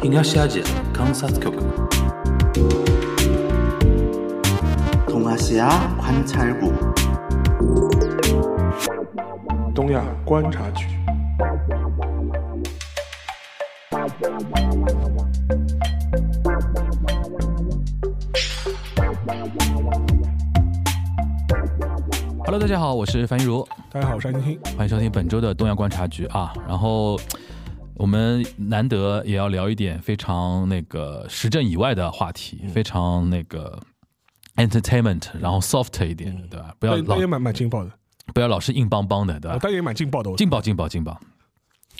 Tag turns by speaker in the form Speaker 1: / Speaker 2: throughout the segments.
Speaker 1: 東アジア観察局
Speaker 2: 동아시아 관찰국
Speaker 3: 东亚观察局。
Speaker 1: Hello，大家好，我是樊一茹，
Speaker 3: 大家好，我是安青。
Speaker 1: 欢迎收听本周的东亚观察局啊。然后 我们难得也要聊一点非常那个时政以外的话题，非常那个 entertainment，然后 soft 一点，对吧？不要老
Speaker 3: 也蛮蛮劲爆的，
Speaker 1: 不要老是硬邦邦的，对吧？
Speaker 3: 但也蛮劲爆的。
Speaker 1: 劲爆劲爆劲爆。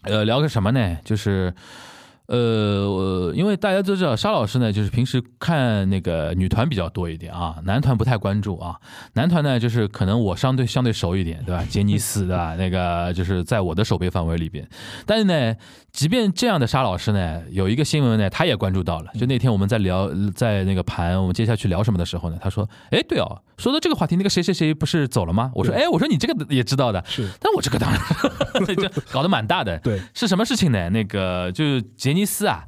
Speaker 1: 呃，聊个什么呢？就是呃，我因为大家都知道沙老师呢，就是平时看那个女团比较多一点啊，男团不太关注啊。男团呢，就是可能我相对相对熟一点，对吧？杰尼斯对吧？那个就是在我的手背范围里边。但是呢，即便这样的沙老师呢，有一个新闻呢，他也关注到了。就那天我们在聊，在那个盘我们接下去聊什么的时候呢，他说：“哎，对哦，说到这个话题，那个谁谁谁不是走了吗？”我说：“哎，我说你这个也知道的。”
Speaker 3: 是，
Speaker 1: 但我这个当然 就搞得蛮大的。
Speaker 3: 对，
Speaker 1: 是什么事情呢？那个就是杰尼斯啊，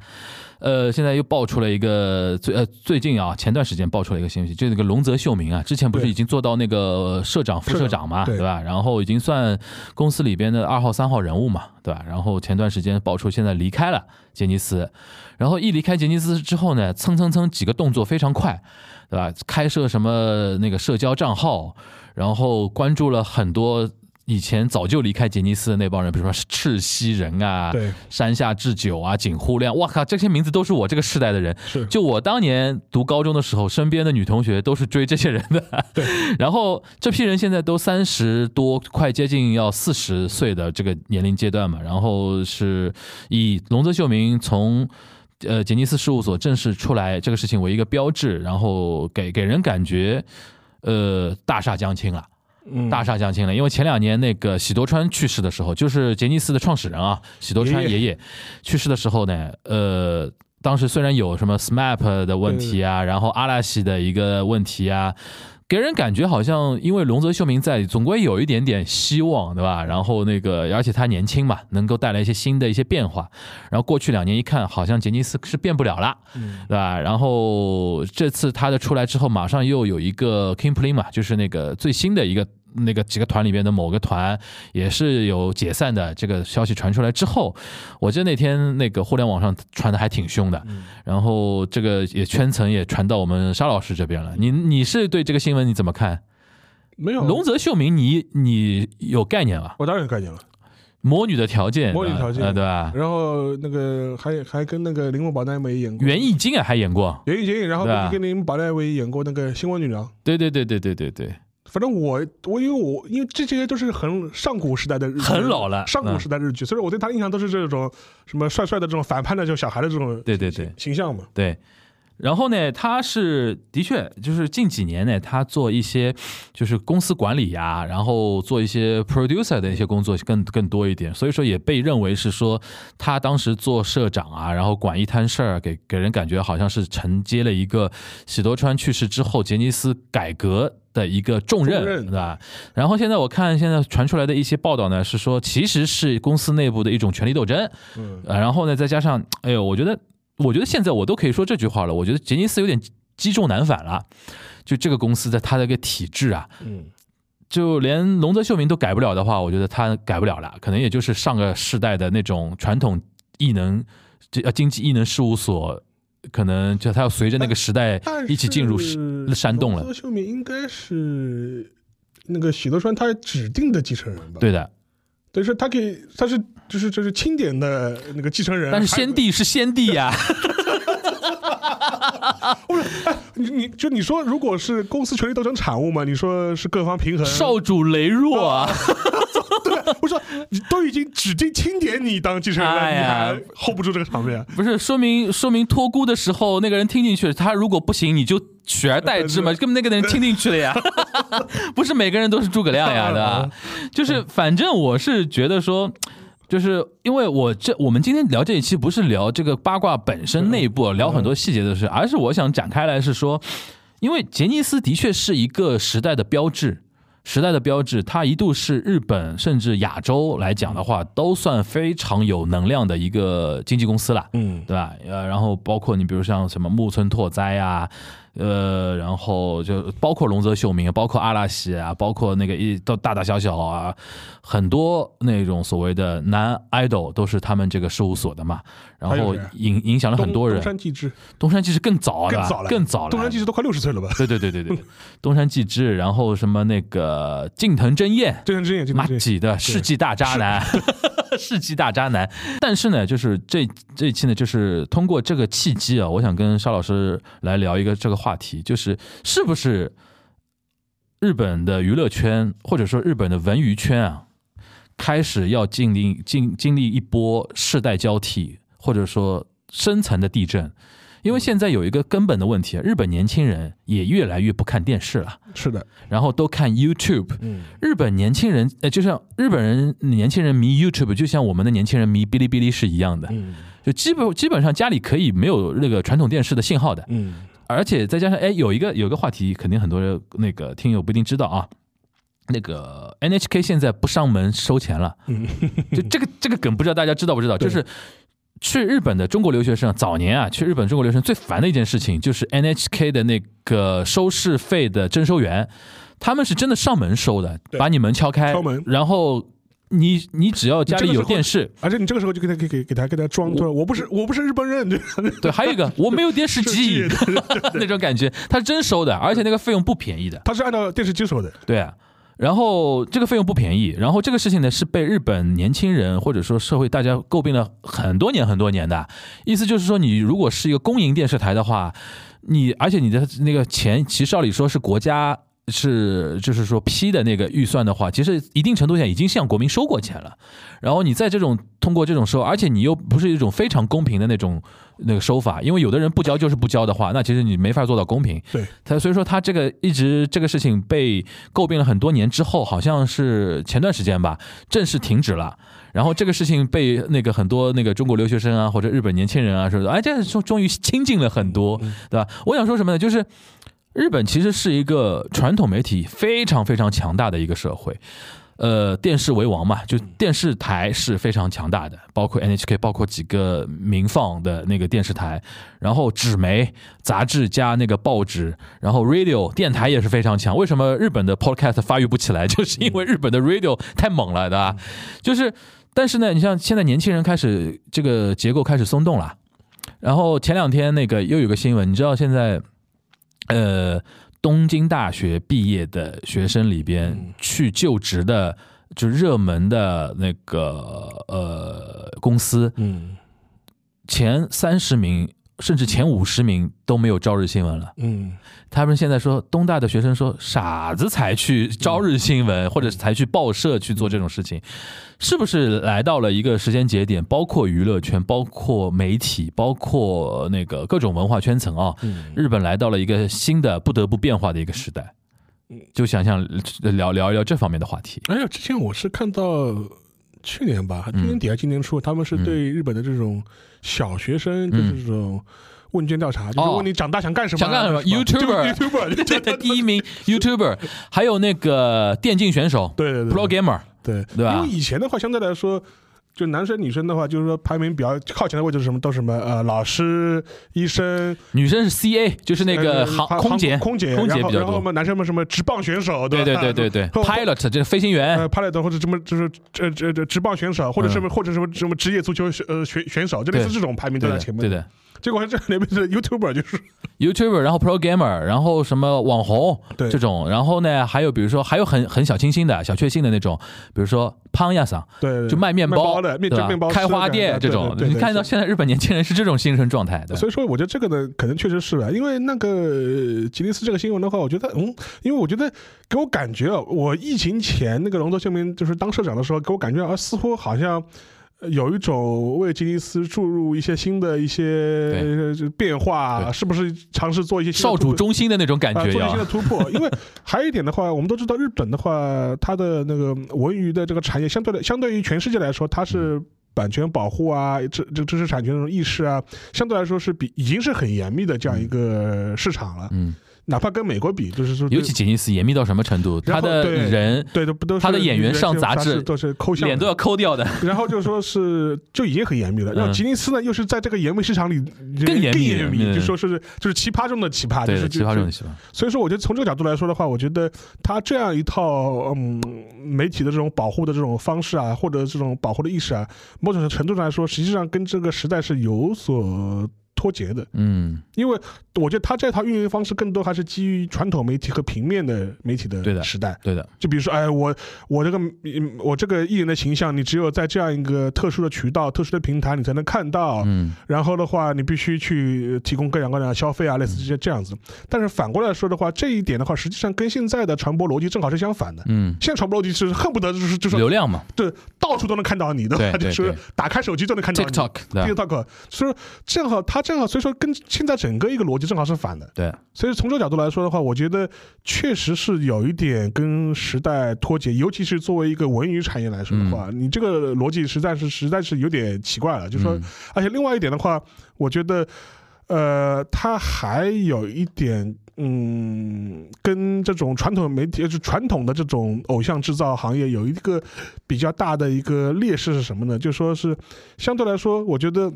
Speaker 1: 呃，现在又爆出了一个最呃最近啊，前段时间爆出了一个信息，就那个龙泽秀明啊，之前不是已经做到那个社长、副社长嘛，
Speaker 3: 对
Speaker 1: 对吧？然后已经算公司里边的二号、三号人物嘛，对吧？然后前段时间爆出现在离开了杰尼斯，然后一离开杰尼斯之后呢，蹭蹭蹭几个动作非常快，对吧？开设什么那个社交账号，然后关注了很多。以前早就离开杰尼斯的那帮人，比如说赤西仁啊，
Speaker 3: 对，
Speaker 1: 山下智久啊、井户亮，哇靠，这些名字都是我这个世代的人。
Speaker 3: 是
Speaker 1: 就我当年读高中的时候，身边的女同学都是追这些人的。
Speaker 3: 对，
Speaker 1: 然后这批人现在都三十多，快接近要四十岁的这个年龄阶段嘛。然后是以龙泽秀明从呃杰尼斯事务所正式出来这个事情为一个标志，然后给给人感觉呃大厦将倾了。
Speaker 3: 嗯
Speaker 1: 大厦相亲了，因为前两年那个喜多川去世的时候，就是杰尼斯的创始人啊，喜多川
Speaker 3: 爷爷
Speaker 1: 去世的时候呢，呃，当时虽然有什么 SMAP 的问题啊，然后阿拉西的一个问题啊。给人感觉好像，因为龙泽秀明在，总归有一点点希望，对吧？然后那个，而且他年轻嘛，能够带来一些新的一些变化。然后过去两年一看，好像杰尼斯是变不了了，对吧？然后这次他的出来之后，马上又有一个 King Play 嘛，就是那个最新的一个那个几个团里边的某个团也是有解散的这个消息传出来之后，我记得那天那个互联网上传的还挺凶的，然后这个也圈层也传到我们沙老师这边了。你你是对这个新闻你怎么看？
Speaker 3: 没有
Speaker 1: 龙泽秀明你你有概念吧？
Speaker 3: 我当然有概念了。
Speaker 1: 魔女的条件，
Speaker 3: 魔女条件
Speaker 1: 呃对吧？
Speaker 3: 然后那个还还跟那个铃木保奈美演过
Speaker 1: 袁艺金啊还演过，
Speaker 3: 袁艺金，然后跟铃木保奈美演过那个新闻女郎。
Speaker 1: 对对对对对对对，
Speaker 3: 反正我我因为我因为这些都是很上古时代的日剧
Speaker 1: 很老了
Speaker 3: 上古时代日剧，所以我对他印象都是这种什么帅帅的这种反叛的这种小孩的这种
Speaker 1: 对对对
Speaker 3: 形象嘛。
Speaker 1: 对，然后呢，他是的确就是近几年呢，他做一些就是公司管理呀、然后做一些 producer 的一些工作更更多一点，所以说也被认为是说他当时做社长啊，然后管一摊事儿，给给人感觉好像是承接了一个喜多川去世之后杰尼斯改革。的一个重任，
Speaker 3: 重任
Speaker 1: 对吧？然后现在我看现在传出来的一些报道呢，是说其实是公司内部的一种权力斗争，
Speaker 3: 嗯，
Speaker 1: 呃，然后呢，再加上，哎呦，我觉得，我觉得现在我都可以说这句话了。我觉得杰尼斯有点积重难返了，就这个公司的它的一个体制啊，
Speaker 3: 嗯，
Speaker 1: 就连龙泽秀明都改不了的话，我觉得他改不了了。可能也就是上个世代的那种传统艺能，这呃经济艺能事务所，可能就他要随着那个时代一起进入
Speaker 3: 是
Speaker 1: 山洞了
Speaker 3: 秀明应该是那个喜多川他指定的继承人吧？
Speaker 1: 对，的，
Speaker 3: 等于说他可以，他是就是就是钦点的那个继承人。
Speaker 1: 但是先帝是先帝呀、
Speaker 3: 你你就你说，如果是公司权力斗争产物嘛？你说是各方平衡？
Speaker 1: 少主羸弱啊。
Speaker 3: 对我说你都已经指定钦点你当继承人了，你还 hold 不住这个场面？
Speaker 1: 不是说明说明托孤的时候那个人听进去了，他如果不行你就取而代之嘛，根本那个人听进去了呀，不是每个人都是诸葛亮呀，对吧？就是反正我是觉得说。就是因为我这我们今天聊这一期不是聊这个八卦本身内部聊很多细节的事，而是我想展开来是说，因为杰尼斯的确是一个时代的标志，时代的标志，它一度是日本甚至亚洲来讲的话，都算非常有能量的一个经纪公司了，
Speaker 3: 嗯，
Speaker 1: 对吧？呃，然后包括你比如像什么木村拓哉啊。呃，然后就包括龙泽秀明，包括阿拉西啊，包括那个一都大大小小啊，很多那种所谓的男 idol 都是他们这个事务所的嘛。然后影影响了很多人。
Speaker 3: 东山纪之，
Speaker 1: 东山纪之更早
Speaker 3: 更早
Speaker 1: 了，更早了。
Speaker 3: 东山纪之都快六十岁了吧？
Speaker 1: 对对对对对，东山纪之，然后什么那个近藤真彦，
Speaker 3: 近藤真彦，
Speaker 1: 马几的世纪大渣男。世纪大渣男，但是呢，就是这这一期呢，就是通过这个契机啊，我想跟沙老师来聊一个这个话题，就是是不是日本的娱乐圈或者说日本的文娱圈啊，开始要经历经经历一波世代交替，或者说深层的地震。因为现在有一个根本的问题，日本年轻人也越来越不看电视了，
Speaker 3: 是的，
Speaker 1: 然后都看 YouTube。
Speaker 3: 嗯，
Speaker 1: 日本年轻人，呃，就像日本人年轻人迷 YouTube，就像我们的年轻人迷哔哩哔哩是一样的。
Speaker 3: 嗯，
Speaker 1: 就基本基本上家里可以没有那个传统电视的信号的。
Speaker 3: 嗯，
Speaker 1: 而且再加上，哎，有一个有一个话题，肯定很多人那个听友不一定知道啊。那个 NHK 现在不上门收钱了。嗯，就这个这个梗，不知道大家知道不知道？就是。去日本的中国留学生，早年啊，去日本中国留学生最烦的一件事情就是 NHK 的那个收视费的征收员，他们是真的上门收的，把你门敲开，
Speaker 3: 敲门，
Speaker 1: 然后你你只要家里有电视，
Speaker 3: 而且你这个时候就给他给给给他给他装，我不是我不是日本人，对
Speaker 1: 对，还有一个我没有电视机。那种感觉，他是真收的，而且那个费用不便宜的，
Speaker 3: 他是按照电视机收的，
Speaker 1: 对啊。然后这个费用不便宜，然后这个事情呢是被日本年轻人或者说社会大家诟病了很多年很多年的，意思就是说你如果是一个公营电视台的话，你而且你的那个钱其实照理说是国家。是，就是说批的那个预算的话，其实一定程度上已经向国民收过钱了。然后你在这种通过这种收，而且你又不是一种非常公平的那种那个收法，因为有的人不交就是不交的话，那其实你没法做到公平。
Speaker 3: 对，
Speaker 1: 他所以说他这个一直这个事情被诟病了很多年之后，好像是前段时间吧，正式停止了。然后这个事情被那个很多那个中国留学生啊或者日本年轻人啊说，哎，这终终于清静了很多，对吧？我想说什么呢？就是。日本其实是一个传统媒体非常非常强大的一个社会，呃，电视为王嘛，就电视台是非常强大的，包括 NHK，包括几个民放的那个电视台，然后纸媒、杂志加那个报纸，然后 radio 电台也是非常强。为什么日本的 podcast 发育不起来？就是因为日本的 radio 太猛了，对吧？就是，但是呢，你像现在年轻人开始这个结构开始松动了，然后前两天那个又有个新闻，你知道现在。呃，东京大学毕业的学生里边去就职的，就热门的那个呃公司，
Speaker 3: 嗯，
Speaker 1: 前三十名。甚至前五十名都没有朝日新闻了。
Speaker 3: 嗯，
Speaker 1: 他们现在说东大的学生说傻子才去朝日新闻，或者才去报社去做这种事情，是不是来到了一个时间节点？包括娱乐圈，包括媒体，包括那个各种文化圈层啊，日本来到了一个新的不得不变化的一个时代。就想想聊聊一聊这方面的话题。
Speaker 3: 哎呀，之前我是看到去年吧，今年底还今年初，他们是对日本的这种。小学生就是这种问卷调查，就是问你长大想干什么？
Speaker 1: 想干什么
Speaker 3: ？YouTuber，YouTuber，
Speaker 1: 对 对，第一名 YouTuber，还有那个电竞选手，
Speaker 3: 对对对
Speaker 1: ，Pro Gamer，
Speaker 3: 对
Speaker 1: 对吧？
Speaker 3: 因为以前的话，相对来说。就男生女生的话，就是说排名比较靠前的位置是什么？都是什么呃，老师、医生。
Speaker 1: 女生是 C A，就是那个航空姐，
Speaker 3: 空姐，
Speaker 1: 空姐比较多。
Speaker 3: 然后我们，男生们什么直棒选手，
Speaker 1: 对对对对对，Pilot 就是飞行员
Speaker 3: ，Pilot 或者什么就是这这这直棒选手，或者什么或者什么什么职业足球呃选选手，就类似这种排名都在前面。
Speaker 1: 对的。
Speaker 3: 结果这里面是 YouTuber，就是
Speaker 1: YouTuber，然后 Pro Gamer，然后什么网红这种，然后呢，还有比如说还有很很小清新的小确幸的那种，比如说胖亚桑，
Speaker 3: 对，
Speaker 1: 就卖面包
Speaker 3: 的，
Speaker 1: 面包？开花店这种，你看到现在日本年轻人是这种精神状态，
Speaker 3: 所以说我觉得这个呢，可能确实是啊，因为那个吉尼斯这个新闻的话，我觉得嗯，因为我觉得给我感觉啊，我疫情前那个龙泽秀明就是当社长的时候，给我感觉啊，似乎好像。有一种为吉尼斯注入一些新的一些变化，是不是尝试做一些
Speaker 1: 少主中心的那种感觉？
Speaker 3: 做一些突破。因为还有一点的话，我们都知道日本的话，它的那个文娱的这个产业，相对的，相对于全世界来说，它是版权保护啊，这这知识产权这种意识啊，相对来说是比已经是很严密的这样一个市场了。
Speaker 1: 嗯。
Speaker 3: 哪怕跟美国比，就是说，
Speaker 1: 尤其吉尼斯严密到什么程度，他的人
Speaker 3: 对都不都是
Speaker 1: 他的演员上
Speaker 3: 杂
Speaker 1: 志
Speaker 3: 都是抠像，
Speaker 1: 脸都要抠掉的。
Speaker 3: 然后就说是就已经很严密了，然后吉尼斯呢又是在这个严密市场里
Speaker 1: 更严
Speaker 3: 密，就说是就是奇葩中的奇葩，就是
Speaker 1: 奇葩中的奇葩。
Speaker 3: 所以说，我觉得从这个角度来说的话，我觉得他这样一套嗯媒体的这种保护的这种方式啊，或者这种保护的意识啊，某种程度上来说，实际上跟这个时代是有所。脱节的，
Speaker 1: 嗯，
Speaker 3: 因为我觉得他这套运营方式更多还是基于传统媒体和平面的媒体的时代，
Speaker 1: 对的。
Speaker 3: 就比如说，哎，我我这个我这个艺人的形象，你只有在这样一个特殊的渠道、特殊的平台，你才能看到。
Speaker 1: 嗯，
Speaker 3: 然后的话，你必须去提供各样各样的消费啊，类似这些这样子。但是反过来说的话，这一点的话，实际上跟现在的传播逻辑正好是相反的。
Speaker 1: 嗯，
Speaker 3: 现在传播逻辑是恨不得就是就是
Speaker 1: 流量嘛，
Speaker 3: 对，到处都能看到你的，就是打开手机就能看到
Speaker 1: TikTok，TikTok，
Speaker 3: 所以正好他正好，所以说跟。现在整个一个逻辑正好是反的，
Speaker 1: 对，
Speaker 3: 所以从这个角度来说的话，我觉得确实是有一点跟时代脱节，尤其是作为一个文娱产业来说的话，你这个逻辑实在是实在是有点奇怪了。就说，而且另外一点的话，我觉得，呃，它还有一点，嗯，跟这种传统媒体，就传统的这种偶像制造行业有一个比较大的一个劣势是什么呢？就说是相对来说，我觉得。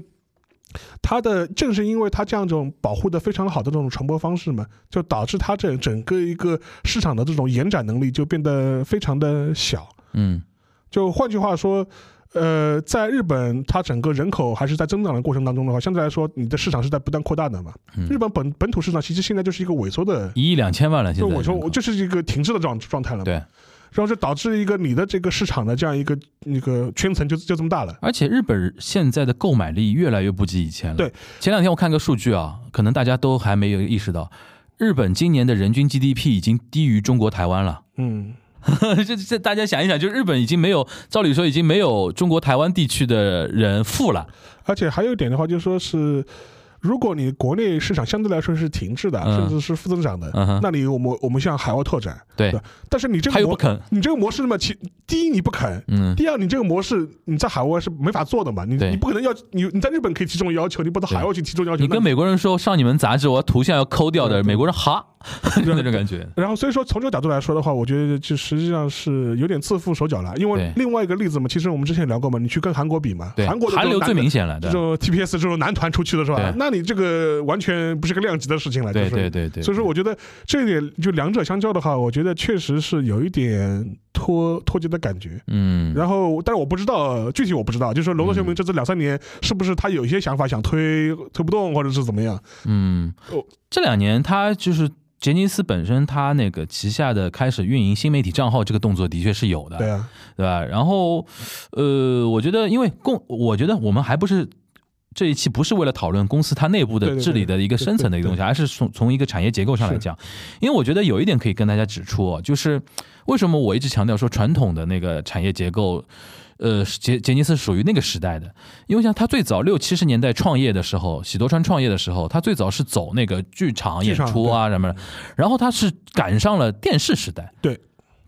Speaker 3: 它的正是因为它这样一种保护的非常好的这种传播方式嘛，就导致它这整个一个市场的这种延展能力就变得非常的小。
Speaker 1: 嗯，
Speaker 3: 就换句话说，呃，在日本，它整个人口还是在增长的过程当中的话，相对来说，你的市场是在不断扩大的嘛。日本本本土市场其实现在就是一个萎缩的，
Speaker 1: 一亿两千万了，现在
Speaker 3: 我说我就是一个停滞的状状态了。
Speaker 1: 对。
Speaker 3: 然后就导致一个你的这个市场的这样一个那个圈层就就这么大了，
Speaker 1: 而且日本现在的购买力越来越不及以前了。
Speaker 3: 对，
Speaker 1: 前两天我看个数据啊，可能大家都还没有意识到，日本今年的人均 GDP 已经低于中国台湾了。
Speaker 3: 嗯，
Speaker 1: 这这大家想一想，就日本已经没有，照理说已经没有中国台湾地区的人富了。
Speaker 3: 而且还有一点的话，就说是。如果你国内市场相对来说是停滞的，甚至是负增长的，那你我们我们向海外拓展，
Speaker 1: 对。
Speaker 3: 但是你这个
Speaker 1: 模，
Speaker 3: 你这个模式嘛，其第一你不肯，第二你这个模式你在海外是没法做的嘛，你你不可能要你你在日本可以提这种要求，你不到海外去提这种要求。
Speaker 1: 你跟美国人说上你们杂志，我图像要抠掉的，美国人哈，就 那种感觉。
Speaker 3: 然后所以说从这个角度来说的话，我觉得就实际上是有点自缚手脚了，因为另外一个例子嘛，其实我们之前聊过嘛，你去跟韩国比嘛，韩国
Speaker 1: 韩流最明显了，
Speaker 3: 这种 TPS 这种男团出去的是吧？那你这个完全不是个量级的事情了，
Speaker 1: 对对对对。
Speaker 3: 所以说，我觉得这一点就两者相较的话，我觉得确实是有一点脱脱节的感觉。
Speaker 1: 嗯。
Speaker 3: 然后，但是我不知道具体，我不知道，就是说《龙族秀明》这这两三年是不是他有一些想法想推推不动，或者是怎么样？
Speaker 1: 嗯。哦，这两年他就是杰尼斯本身，他那个旗下的开始运营新媒体账号这个动作的确是有的，
Speaker 3: 对啊，
Speaker 1: 对吧？然后，呃，我觉得因为共，我觉得我们还不是。这一期不是为了讨论公司它内部的治理的一个深层的一个东西，而是从从一个产业结构上来讲。因为我觉得有一点可以跟大家指出，就是为什么我一直强调说传统的那个产业结构，呃，杰杰尼斯属于那个时代的。因为像他最早六七十年代创业的时候，喜多川创业的时候，他最早是走那个剧场演出啊什么的，然后他是赶上了电视时代，
Speaker 3: 对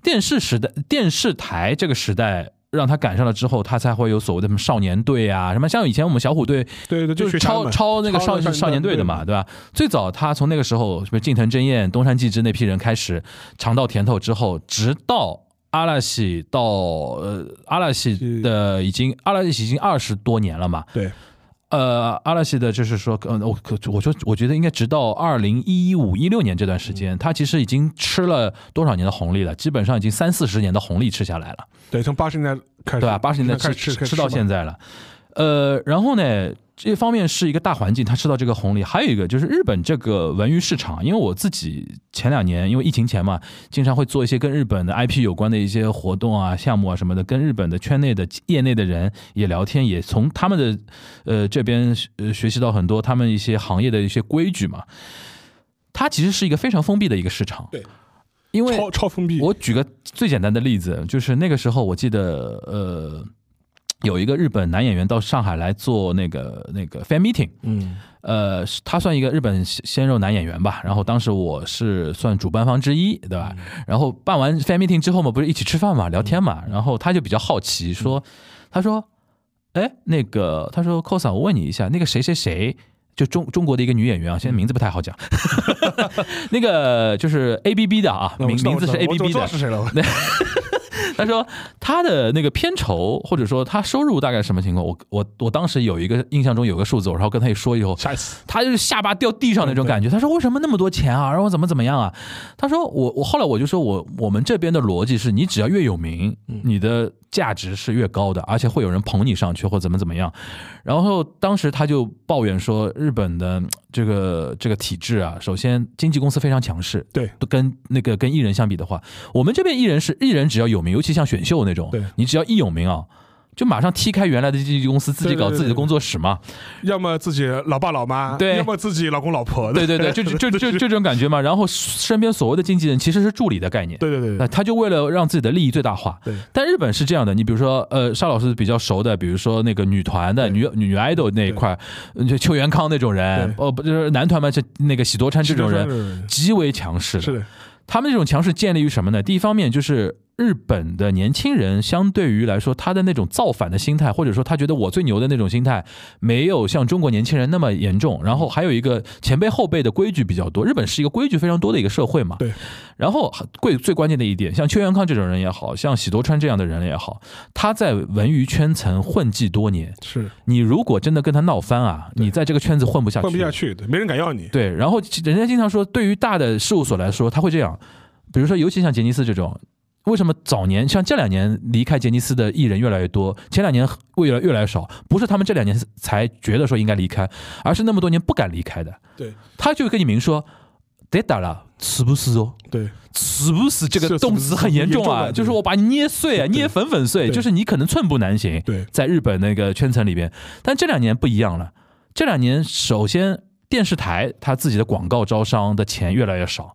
Speaker 1: 电视时代电视台这个时代。让他赶上了之后，他才会有所谓的什么少年队啊，什么像以前我们小虎队，
Speaker 3: 对对，
Speaker 1: 就是超超那个少少年队的嘛，对吧？最早他从那个时候，什么近藤真彦、东山纪之那批人开始尝到甜头之后，直到阿拉西到呃阿拉西的已经阿拉西已经二十多年了嘛，
Speaker 3: 对。
Speaker 1: 呃，阿拉西的就是说，嗯，我可我说，我觉得应该直到二零一五一六年这段时间，他其实已经吃了多少年的红利了？基本上已经三四十年的红利吃下来了。
Speaker 3: 对，从八十年代开始，
Speaker 1: 对吧？八十年代吃吃吃到现在了。呃，然后呢？这方面是一个大环境，他吃到这个红利。还有一个就是日本这个文娱市场，因为我自己前两年因为疫情前嘛，经常会做一些跟日本的 IP 有关的一些活动啊、项目啊什么的，跟日本的圈内的业内的人也聊天，也从他们的呃这边呃学习到很多他们一些行业的一些规矩嘛。它其实是一个非常封闭的一个市场，
Speaker 3: 对，
Speaker 1: 因为
Speaker 3: 超超封闭。
Speaker 1: 我举个最简单的例子，就是那个时候我记得呃。有一个日本男演员到上海来做那个那个 fan meeting，
Speaker 3: 嗯，
Speaker 1: 呃，他算一个日本鲜肉男演员吧。然后当时我是算主办方之一，对吧？然后办完 fan meeting 之后嘛，不是一起吃饭嘛，聊天嘛。然后他就比较好奇，说，他说，哎，那个，他说，cos，我问你一下，那个谁谁谁。就中中国的一个女演员啊，现在名字不太好讲，那个就是 A B B 的啊，名名字是 A B B 的，
Speaker 3: 是谁了？
Speaker 1: 他说他的那个片酬或者说他收入大概什么情况？我我我当时有一个印象中有个数字，然后跟他一说以后，他就是下巴掉地上那种感觉。他说为什么那么多钱啊？然后怎么怎么样啊？他说我我后来我就说我我们这边的逻辑是你只要越有名，你的。价值是越高的，而且会有人捧你上去或怎么怎么样。然后当时他就抱怨说，日本的这个这个体制啊，首先经纪公司非常强势，
Speaker 3: 对，
Speaker 1: 跟那个跟艺人相比的话，我们这边艺人是艺人只要有名，尤其像选秀那种，
Speaker 3: 对
Speaker 1: 你只要一有名啊。就马上踢开原来的经纪公司，自己搞自己的工作室嘛。
Speaker 3: 要么自己老爸老妈，
Speaker 1: 对；
Speaker 3: 要么自己老公老婆。
Speaker 1: 对对对，就就就就这种感觉嘛。然后身边所谓的经纪人其实是助理的概念。
Speaker 3: 对对对。
Speaker 1: 那他就为了让自己的利益最大化。
Speaker 3: 对。
Speaker 1: 但日本是这样的，你比如说，呃，沙老师比较熟的，比如说那个女团的女女 idol 那一块，就邱元康那种人，哦，不就是男团嘛？就那个喜多川这种人，极为强势。
Speaker 3: 是的。
Speaker 1: 他们这种强势建立于什么呢？第一方面就是。日本的年轻人相对于来说，他的那种造反的心态，或者说他觉得我最牛的那种心态，没有像中国年轻人那么严重。然后还有一个前辈后辈的规矩比较多，日本是一个规矩非常多的一个社会嘛。
Speaker 3: 对。
Speaker 1: 然后贵最关键的一点，像邱元康这种人也好像喜多川这样的人也好，他在文娱圈层混迹多年。
Speaker 3: 是。
Speaker 1: 你如果真的跟他闹翻啊，你在这个圈子混不下去。
Speaker 3: 混不下去，没人敢要你。
Speaker 1: 对。然后人家经常说，对于大的事务所来说，他会这样，比如说，尤其像杰尼斯这种。为什么早年像这两年离开杰尼斯的艺人越来越多，前两年越来越来越少？不是他们这两年才觉得说应该离开，而是那么多年不敢离开的。
Speaker 3: 对，
Speaker 1: 他就跟你明说，得打了，是不是哦？
Speaker 3: 对，
Speaker 1: 是不是这个动词很严重啊？就是我把你捏碎啊，捏粉粉碎，就是你可能寸步难行。
Speaker 3: 对，
Speaker 1: 在日本那个圈层里边，但这两年不一样了。这两年，首先电视台他自己的广告招商的钱越来越少，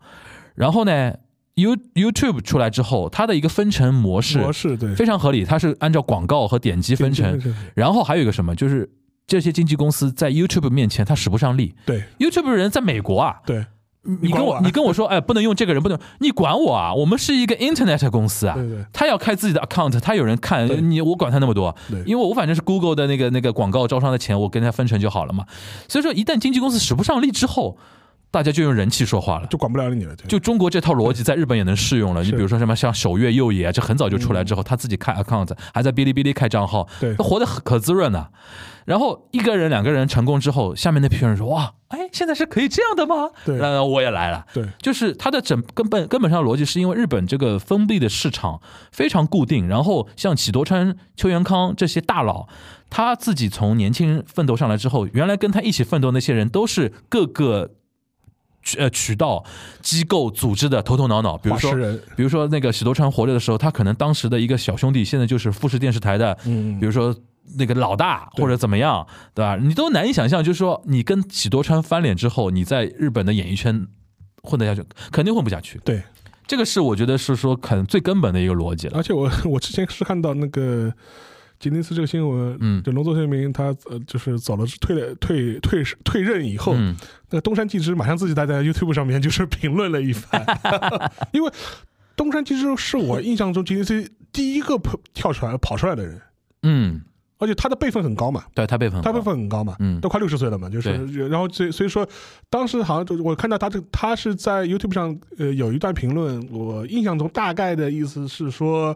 Speaker 1: 然后呢？You YouTube 出来之后，它的一个分成模式
Speaker 3: 模式对
Speaker 1: 非常合理，它是按照广告和点击分成。然后还有一个什么，就是这些经纪公司在 YouTube 面前他使不上力。
Speaker 3: 对
Speaker 1: ，YouTube 人在美国啊，
Speaker 3: 对，
Speaker 1: 你跟我你跟我说，哎，不能用这个人，不能，你管我啊？我们是一个 Internet 公司啊，他要开自己的 account，他有人看你，我管他那么多，因为我反正是 Google 的那个那个广告招商的钱，我跟他分成就好了嘛。所以说，一旦经纪公司使不上力之后。大家就用人气说话了，
Speaker 3: 就管不了你了。
Speaker 1: 就中国这套逻辑在日本也能适用了。你比如说什么像守月右也，这很早就出来之后，他自己开 account，还在哔哩哔哩开账号，
Speaker 3: 对，
Speaker 1: 他活得可滋润呢。然后一个人、两个人成功之后，下面那批人说：“哇，哎，现在是可以这样的吗？”
Speaker 3: 对，
Speaker 1: 那我也来了。
Speaker 3: 对，
Speaker 1: 就是他的整根本根本上逻辑是因为日本这个封闭的市场非常固定。然后像喜多川、邱元康这些大佬，他自己从年轻人奋斗上来之后，原来跟他一起奋斗那些人都是各个。呃，渠道、机构、组织的头头脑脑，比如说，比如说那个喜多川活着的时候，他可能当时的一个小兄弟，现在就是富士电视台的，嗯，比如说那个老大或者怎么样，对吧？你都难以想象，就是说你跟喜多川翻脸之后，你在日本的演艺圈混得下去，肯定混不下去。
Speaker 3: 对，
Speaker 1: 这个是我觉得是说可能最根本的一个逻辑了。
Speaker 3: 而且我 我之前是看到那个。吉尼斯这个新闻，嗯，就龙作秀明他呃就是走了退了退退退任以后，嗯。那个东山纪之马上自己在在 YouTube 上面就是评论了一番，因为东山纪之是我印象中吉尼斯第一个跑跳出来跑出来的人，
Speaker 1: 嗯，
Speaker 3: 而且他的辈分很高嘛，
Speaker 1: 对他辈分
Speaker 3: 他辈分很高嘛，嗯，都快六十岁了嘛，就是然后所以所以说当时好像就我看到他这他是在 YouTube 上呃有一段评论，我印象中大概的意思是说。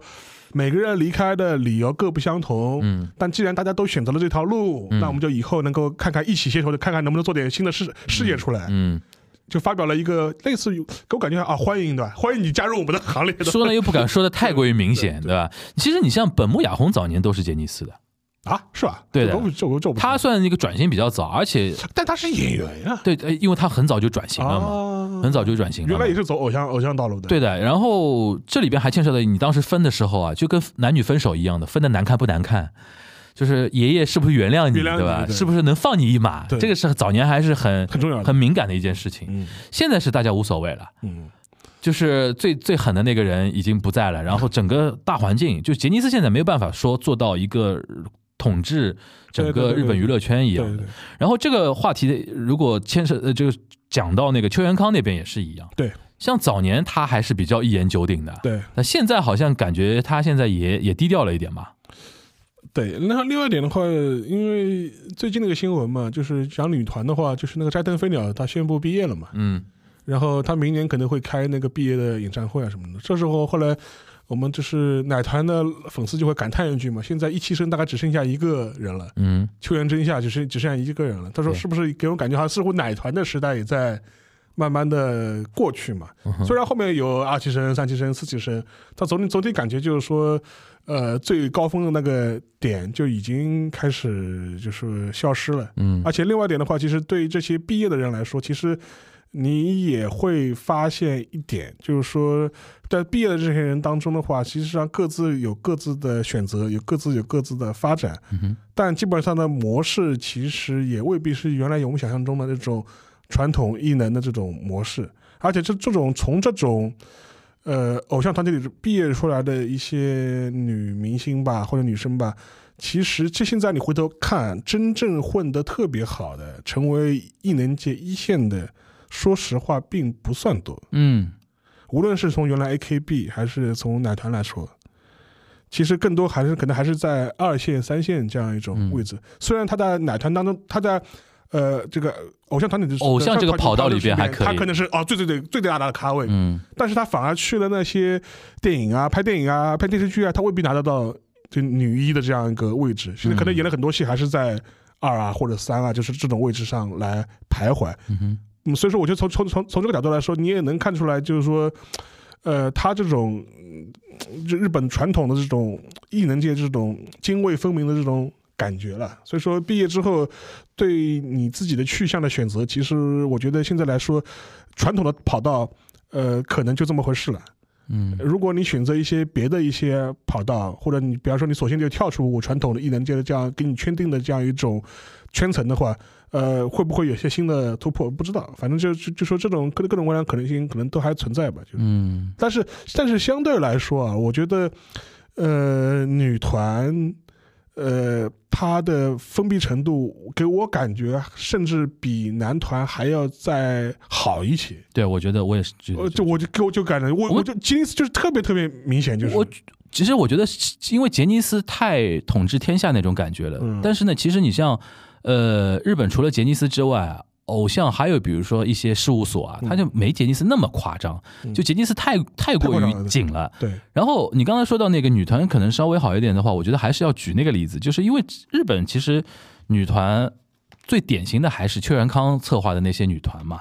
Speaker 3: 每个人离开的理由各不相同，嗯，但既然大家都选择了这条路，那我们就以后能够看看一起携手的，看看能不能做点新的事事业出来，嗯，就发表了一个类似于给我感觉啊，欢迎对吧？欢迎你加入我们的行列。
Speaker 1: 说了又不敢说的太过于明显，对吧？其实你像本木雅弘早年都是杰尼斯的。
Speaker 3: 啊，是吧？
Speaker 1: 对的，
Speaker 3: 他
Speaker 1: 算一个转型比较早，而且
Speaker 3: 但他是演员呀。
Speaker 1: 对，因为他很早就转型了嘛，很早就转型了。
Speaker 3: 原来也是走偶像偶像道路的。
Speaker 1: 对的，然后这里边还牵涉到你当时分的时候啊，就跟男女分手一样的，分的难看不难看，就是爷爷是不是原谅你，对吧？是不是能放你一马？这个是早年还是很
Speaker 3: 很重要、
Speaker 1: 很敏感的一件事情。现在是大家无所谓了。嗯，就是最最狠的那个人已经不在了，然后整个大环境，就杰尼斯现在没有办法说做到一个。统治整个日本娱乐圈一样的，然后这个话题如果牵涉呃，就讲到那个邱元康那边也是一样。
Speaker 3: 对，
Speaker 1: 像早年他还是比较一言九鼎的。
Speaker 3: 对，
Speaker 1: 那现在好像感觉他现在也也低调了一点吧。
Speaker 3: 对，那另外一点的话，因为最近那个新闻嘛，就是讲女团的话，就是那个斋藤飞鸟，她宣布毕业了嘛，
Speaker 1: 嗯
Speaker 3: 然后她明年可能会开那个毕业的演唱会啊什么的。这时候后来我们就是奶团的粉丝就会感叹一句嘛，现在一期生大概只剩下一个人了，
Speaker 1: 嗯
Speaker 3: 秋元真夏只剩只剩下一个人了。他说是不是给我感觉好像似乎奶团的时代也在慢慢的过去嘛？
Speaker 1: 嗯
Speaker 3: 虽然后面有二期生、三期生、四期生，但总体总体感觉就是说，呃，最高峰的那个点就已经开始就是消失了。
Speaker 1: 嗯
Speaker 3: 而且另外一点的话，其实对于这些毕业的人来说，其实你也会发现一点，就是说，在毕业的这些人当中的话，其实上各自有各自的选择，有各自有各自的发展，
Speaker 1: 嗯哼
Speaker 3: 但基本上的模式其实也未必是原来我们想象中的那种传统艺能的这种模式，而且这这种从这种。呃，偶像团体里毕业出来的一些女明星吧，或者女生吧，其实这现在你回头看，真正混得特别好的，成为艺能界一线的，说实话并不算多。
Speaker 1: 嗯
Speaker 3: 无论是从原来 AKB 还是从奶团来说，其实更多还是可能还是在二线、三线这样一种位置。虽然他在奶团当中，他在呃这个偶像团体的
Speaker 1: 偶像这个跑道里边还可以
Speaker 3: 他可能是哦最最最最最大的咖位，
Speaker 1: 嗯
Speaker 3: 但是他反而去了那些电影啊、拍电影啊、拍电视剧啊，他未必拿得到就女一的这样一个位置。现在可能演了很多戏，还是在二啊或者三啊，就是这种位置上来徘徊。
Speaker 1: 嗯哼
Speaker 3: 嗯，所以说我觉得从从从从这个角度来说，你也能看出来，就是说，呃，他这种日本传统的这种艺能界这种泾渭分明的这种感觉了。所以说毕业之后，对你自己的去向的选择，其实我觉得现在来说，传统的跑道，呃，可能就这么回事了。
Speaker 1: 嗯
Speaker 3: 如果你选择一些别的一些跑道，或者你比方说你索性就跳出我传统的艺能界的这样给你圈定的这样一种圈层的话，呃，会不会有些新的突破？不知道，反正就就就说这种各各种各样的可能性可能都还存在吧。就是，
Speaker 1: 嗯
Speaker 3: 但是但是相对来说啊，我觉得，呃，女团。呃，它的封闭程度给我感觉，甚至比男团还要再好一些。
Speaker 1: 对，我觉得我也是觉得
Speaker 3: 呃，就我就给我就感觉，我
Speaker 1: 我
Speaker 3: 我就吉尼斯就是特别特别明显，就是
Speaker 1: 我其实我觉得，因为杰尼斯太统治天下那种感觉了。
Speaker 3: 嗯
Speaker 1: 但是呢，其实你像呃日本除了杰尼斯之外啊，偶像还有比如说一些事务所啊，
Speaker 3: 嗯
Speaker 1: 他就没杰尼斯那么夸张。
Speaker 3: 嗯
Speaker 1: 就杰尼斯太太过于紧了。
Speaker 3: 对，
Speaker 1: 然后你刚才说到那个女团可能稍微好一点的话，我觉得还是要举那个例子，就是因为日本其实女团最典型的还是邱元康策划的那些女团嘛。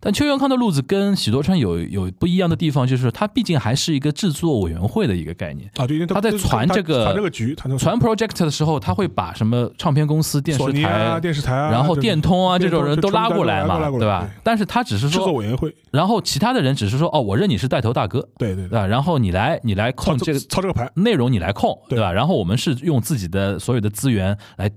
Speaker 1: 但邱元康的路子跟喜多川有有不一样的地方，就是他毕竟还是一个制作委员会的一个概念。
Speaker 3: 啊，对，
Speaker 1: 他在传这个
Speaker 3: 传这个局，传
Speaker 1: 传 project 的时候，他会把什么唱片公司、电视台。
Speaker 3: 电视台啊，
Speaker 1: 然后电通啊这种人都拉过来嘛，对吧？但是他只是
Speaker 3: 制作
Speaker 1: 说，
Speaker 3: 委员会，
Speaker 1: 然后其他的人只是说，哦，我认你是带头大哥，
Speaker 3: 对对
Speaker 1: 对吧？然后你来，你来控这个
Speaker 3: 操这个牌，
Speaker 1: 内容你来控，
Speaker 3: 对
Speaker 1: 对吧？然后我们是用自己的所有的资源来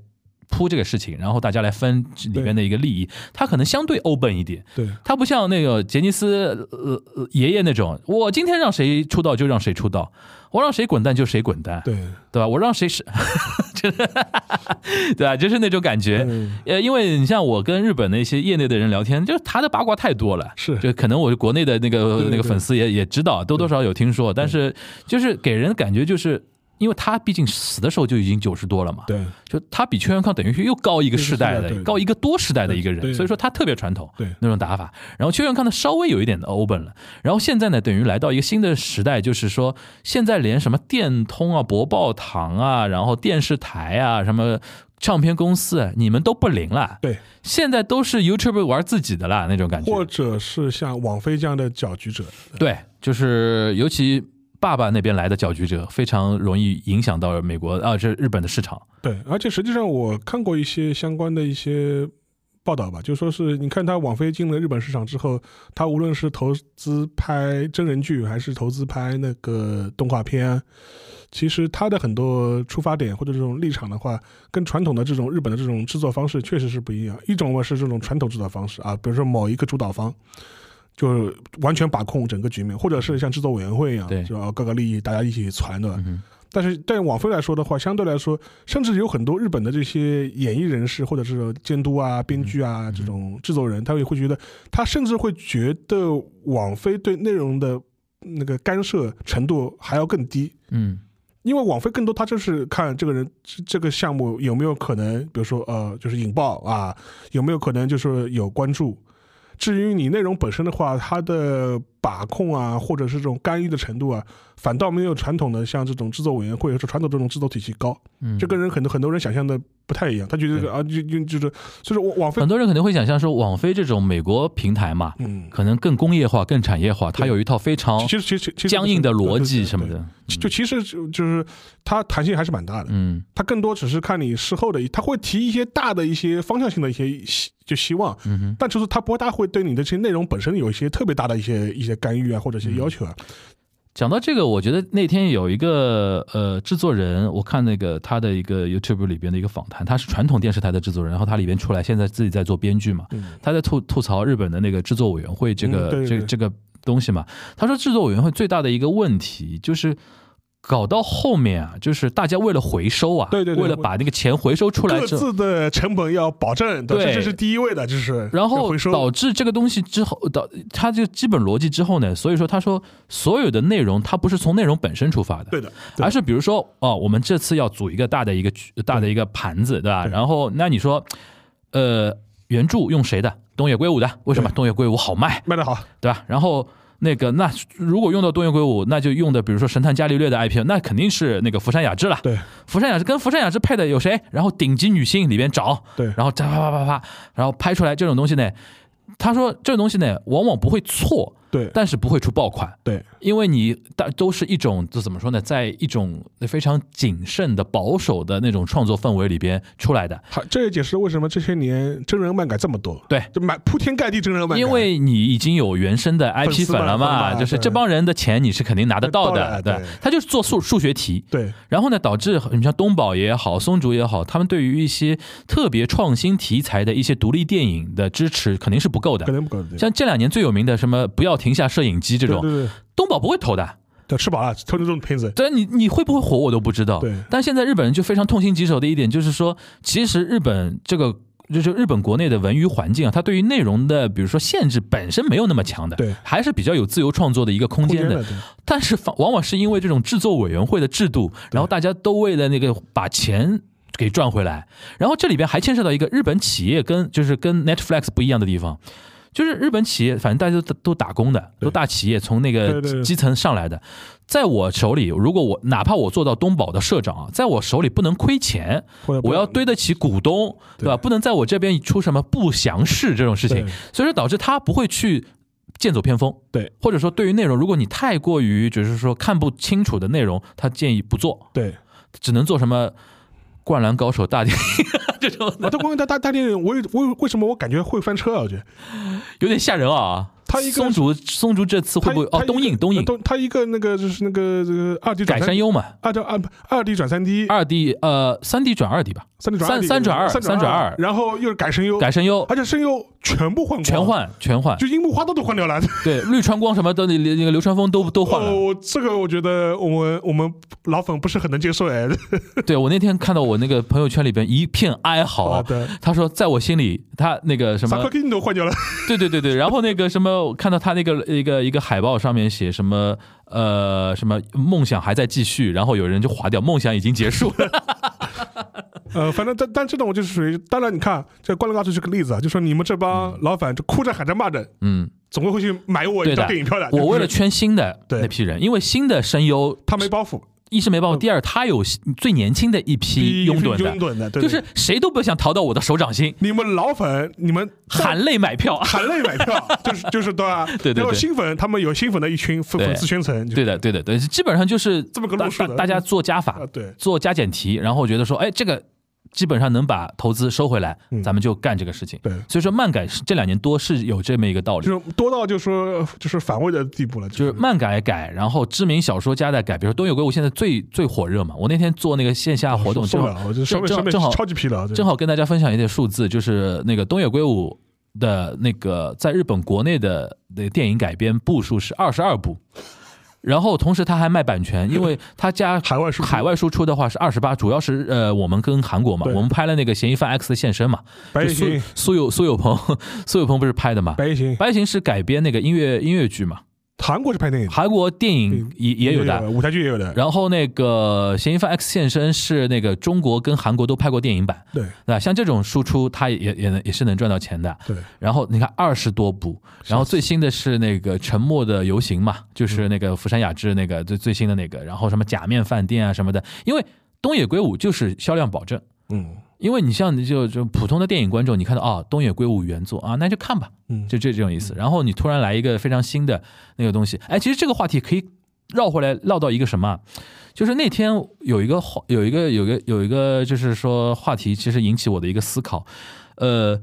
Speaker 1: 铺这个事情，然后大家来分里面的一个利益，他可能相对 open 一点，
Speaker 3: 对。
Speaker 1: 它不像那个杰尼斯呃呃爷爷那种，我今天让谁出道就让谁出道，我让谁滚蛋就谁滚蛋，
Speaker 3: 对。
Speaker 1: 对吧？我让谁是，就是 对吧？就是那种感觉。
Speaker 3: 嗯。
Speaker 1: 呃，因为你像我跟日本的一些业内的人聊天，就是他的八卦太多了，
Speaker 3: 是。
Speaker 1: 就可能我国内的那个那个粉丝也也知道，多多少少有听说，但是就是给人感觉就是。因为他毕竟死的时候就已经九十多了嘛，
Speaker 3: 对。
Speaker 1: 就他比邱元康等于是又高一个世代的，高一个多时代的一个人，所以说他特别传统，
Speaker 3: 对。
Speaker 1: 那种打法。然后邱元康呢稍微有一点的 open 了，然后现在呢等于来到一个新的时代，就是说现在连什么电通啊、博报堂啊，然后电视台啊、什么唱片公司啊，你们都不灵了，
Speaker 3: 对，
Speaker 1: 现在都是 YouTube 玩自己的啦那种感觉，
Speaker 3: 或者是像网飞这样的搅局者，
Speaker 1: 对，就是尤其。爸爸那边来的搅局者非常容易影响到美国啊，这日本的市场。
Speaker 3: 对，而且实际上我看过一些相关的一些报道吧，就说是你看他网飞进了日本市场之后，他无论是投资拍真人剧，还是投资拍那个动画片，其实他的很多出发点或者这种立场的话，跟传统的这种日本的这种制作方式确实是不一样。一种嘛是这种传统制作方式啊，比如说某一个主导方。就是完全把控整个局面，或者是像制作委员会一样，
Speaker 1: 对
Speaker 3: 就各个利益大家一起传的。
Speaker 1: 嗯
Speaker 3: 但是对网飞来说的话，相对来说，甚至有很多日本的这些演艺人士或者是监督啊、编剧啊
Speaker 1: 嗯
Speaker 3: 这种制作人，他也会觉得，他甚至会觉得网飞对内容的那个干涉程度还要更低。
Speaker 1: 嗯
Speaker 3: 因为网飞更多，他就是看这个人这这个项目有没有可能，比如说呃，就是引爆啊，有没有可能就是有关注。至于你内容本身的话，它的把控啊，或者是这种干预的程度啊，反倒没有传统的像这种制作委员会或者传统这种制作体系高。
Speaker 1: 嗯，
Speaker 3: 这跟人很多很多人想象的不太一样。他觉得这个啊，就就就是，所以说网网飞
Speaker 1: 很多人可能会想象说，网飞这种美国平台嘛，
Speaker 3: 嗯，
Speaker 1: 可能更工业化、更产业化，它有一套非常
Speaker 3: 其实其实
Speaker 1: 僵硬的逻辑什么。的。
Speaker 3: 就其实就就是它弹性还是蛮大的。
Speaker 1: 嗯
Speaker 3: 它更多只是看你事后的，他会提一些大的一些方向性的一些希就希望，
Speaker 1: 嗯哼，
Speaker 3: 但就是它不大会对你的这些内容本身有一些特别大的一些一些干预啊，或者一些要求啊。
Speaker 1: 讲到这个，我觉得那天有一个呃制作人，我看那个他的一个 YouTube 里边的一个访谈，他是传统电视台的制作人，然后他里边出来，现在自己在做编剧嘛，
Speaker 3: 嗯
Speaker 1: 他在吐吐槽日本的那个制作委员会这个、这个这个东西嘛。他说制作委员会最大的一个问题就是。搞到后面啊，就是大家为了回收啊，
Speaker 3: 对对对
Speaker 1: 为了把那个钱回收出来
Speaker 3: 各自的成本要保证，
Speaker 1: 对
Speaker 3: 这这是第一位的，就是
Speaker 1: 然后。导致这个东西之后导它这个基本逻辑之后呢，所以说他说所有的内容它不是从内容本身出发的，
Speaker 3: 对的，对
Speaker 1: 而是比如说哦，我们这次要组一个大的一个大的一个盘子，对吧？
Speaker 3: 对
Speaker 1: 然后那你说，呃，原著用谁的？东野圭吾的，为什么东野圭吾好卖，
Speaker 3: 卖得好，
Speaker 1: 对吧？然后。那个，那如果用到东野圭吾，那就用的，比如说《神探伽利略》的 IP，那肯定是那个福山雅治了。
Speaker 3: 对
Speaker 1: 福山雅治跟福山雅治配的有谁？然后顶级女星里边找，
Speaker 3: 对
Speaker 1: 然后啪啪啪啪啪，然后拍出来这种东西呢，他说这种东西呢，往往不会错，
Speaker 3: 对。
Speaker 1: 但是不会出爆款。
Speaker 3: 对。
Speaker 1: 因为你大都是一种这怎么说呢，在一种非常谨慎的、保守的那种创作氛围里边出来的。
Speaker 3: 好，这也解释了为什么这些年真人漫改这么多，
Speaker 1: 对，
Speaker 3: 就满铺天盖地真人漫改，
Speaker 1: 因为你已经有原生的 IP
Speaker 3: 粉
Speaker 1: 了
Speaker 3: 嘛
Speaker 1: 就是这帮人的钱你是肯定拿得到
Speaker 3: 到
Speaker 1: 的，对。
Speaker 3: 对，
Speaker 1: 他就是做数数学题，
Speaker 3: 对。
Speaker 1: 然后呢，导致你像东宝也好，松竹也好，他们对于一些特别创新题材的一些独立电影的支持肯定是不够的。
Speaker 3: 肯定不够，对。
Speaker 1: 像这两年最有名的什么“不要停下摄影机”这种，
Speaker 3: 对对对
Speaker 1: 东宝不会投的。
Speaker 3: 对，吃饱了偷这种片子，
Speaker 1: 对，你你会不会火我都不知道。
Speaker 3: 对
Speaker 1: 但现在日本人就非常痛心疾首的一点就是说，其实日本这个。就是日本国内的文娱环境啊，它对于内容的，比如说限制本身没有那么强的，
Speaker 3: 对
Speaker 1: 还是比较有自由创作的一个空间的。但是往往是因为这种制作委员会的制度，然后大家都为了那个把钱给赚回来，然后这里边还牵涉到一个日本企业跟就是跟 Netflix 不一样的地方。就是日本企业，反正大家都都打工的，都大企业，从那个基层上来的。在我手里，如果我哪怕我做到东宝的社长啊，在我手里不能亏钱，我要对得起股东，对吧？不能在我这边出什么不祥事这种事情，所以说导致他不会去剑走偏锋。
Speaker 3: 对
Speaker 1: 或者说对于内容，如果你太过于就是说看不清楚的内容，他建议不做，
Speaker 3: 对。
Speaker 1: 只能做什么《灌篮高手》大电影这种
Speaker 3: 啊，这关于大大大电影，我我为什么我感觉会翻车啊？我觉得
Speaker 1: 有点吓人啊。
Speaker 3: 他一个
Speaker 1: 松竹松竹这次会不会哦？东映东映
Speaker 3: 东他一个那个就是那个这个二 D 转三
Speaker 1: 改山优嘛，
Speaker 3: 二叫二二 D 转三 D，
Speaker 1: 二 D 呃三 D 转二 D 吧，
Speaker 3: 三 D 转
Speaker 1: 三三转二
Speaker 3: 三
Speaker 1: 三转二
Speaker 3: 然后又是改声优，
Speaker 1: 改声优
Speaker 3: 而且声优全部换光，
Speaker 1: 全，换全换，
Speaker 3: 就樱木花道都换掉了。
Speaker 1: 对绿川光什么的那那个流川枫都 都换了。
Speaker 3: 哦，这个我觉得我们我们老粉不是很能接受哎。
Speaker 1: 对我那天看到我那个朋友圈里边一片哀嚎他说在我心里他那个什么
Speaker 3: 萨克金都换掉了。
Speaker 1: 对对对对，然后那个什么，我看到他那个一个一个海报上面写什么呃什么梦想还在继续，然后有人就划掉，梦想已经结束了。
Speaker 3: 呃，反正但但这种就是属于，当然你看这《灌篮高手》是个例子啊，就说你们这帮老板就哭着喊着骂着，
Speaker 1: 嗯，
Speaker 3: 总归会去买我一张电影票的。
Speaker 1: 我为了圈新的
Speaker 3: 对
Speaker 1: 那批人，因为新的声优
Speaker 3: 他没包袱，
Speaker 1: 一是没把握，第二他有最年轻的一批拥趸的，
Speaker 3: 拥趸的，对
Speaker 1: 就是谁都不想逃到我的手掌心，
Speaker 3: 你们老粉，你们
Speaker 1: 含泪买票。
Speaker 3: 含泪买票，就是就是对吧？
Speaker 1: 对对对
Speaker 3: 然后新粉他们有新粉的一群粉粉丝圈层，
Speaker 1: 对的，对的，对，基本上就是
Speaker 3: 这么个
Speaker 1: 大
Speaker 3: 路数的
Speaker 1: 大大家做加法
Speaker 3: 啊，，对。
Speaker 1: 做加减题，然后觉得说，哎，这个基本上能把投资收回来，
Speaker 3: 嗯
Speaker 1: 咱们就干这个事情。
Speaker 3: 对，
Speaker 1: 所以说漫改是这两年多是有这么一个道理，
Speaker 3: 就是多到就说就是反胃的地步了，
Speaker 1: 就是漫改改，然后知名小说家在改，比如说东野圭吾现在最最火热嘛。我那天做那个线下活动，正好正正好
Speaker 3: 超级疲劳，
Speaker 1: 正好跟大家分享一点数字，就是那个东野圭吾的那个在日本国内的那个电影改编部数是二十二部。然后同时他还卖版权，因为他家
Speaker 3: 海外输出。
Speaker 1: 海外输出的话是二十八，主要是呃我们跟韩国嘛，我们拍了那个嫌疑犯 X 的现身嘛，就苏
Speaker 3: 白行，
Speaker 1: 苏有苏有朋 苏有朋不是拍的嘛，
Speaker 3: 白夜行，
Speaker 1: 白夜行是改编那个音乐音乐剧嘛，
Speaker 3: 韩国是拍电影，
Speaker 1: 韩国电影也也有的，
Speaker 3: 舞台剧也有的。
Speaker 1: 然后那个《嫌疑犯 X 现身》是那个中国跟韩国都拍过电影版，
Speaker 3: 对
Speaker 1: 对吧？像这种输出，它也也能也是能赚到钱的。
Speaker 3: 对。
Speaker 1: 然后你看二十多部，然后最新的是那个《沉默的游行》嘛，就是那个福山雅治那个最最新的那个，然后什么假面饭店啊什么的，因为东野圭吾就是销量保证，
Speaker 3: 嗯。
Speaker 1: 因为你像你就就普通的电影观众，你看到啊东野圭吾原作啊，那就看吧，
Speaker 3: 嗯，
Speaker 1: 就这这种意思。然后你突然来一个非常新的那个东西，哎，其实这个话题可以绕回来绕到一个什么，就是那天有一个有一个有一个有一个就是说话题，其实引起我的一个思考，呃。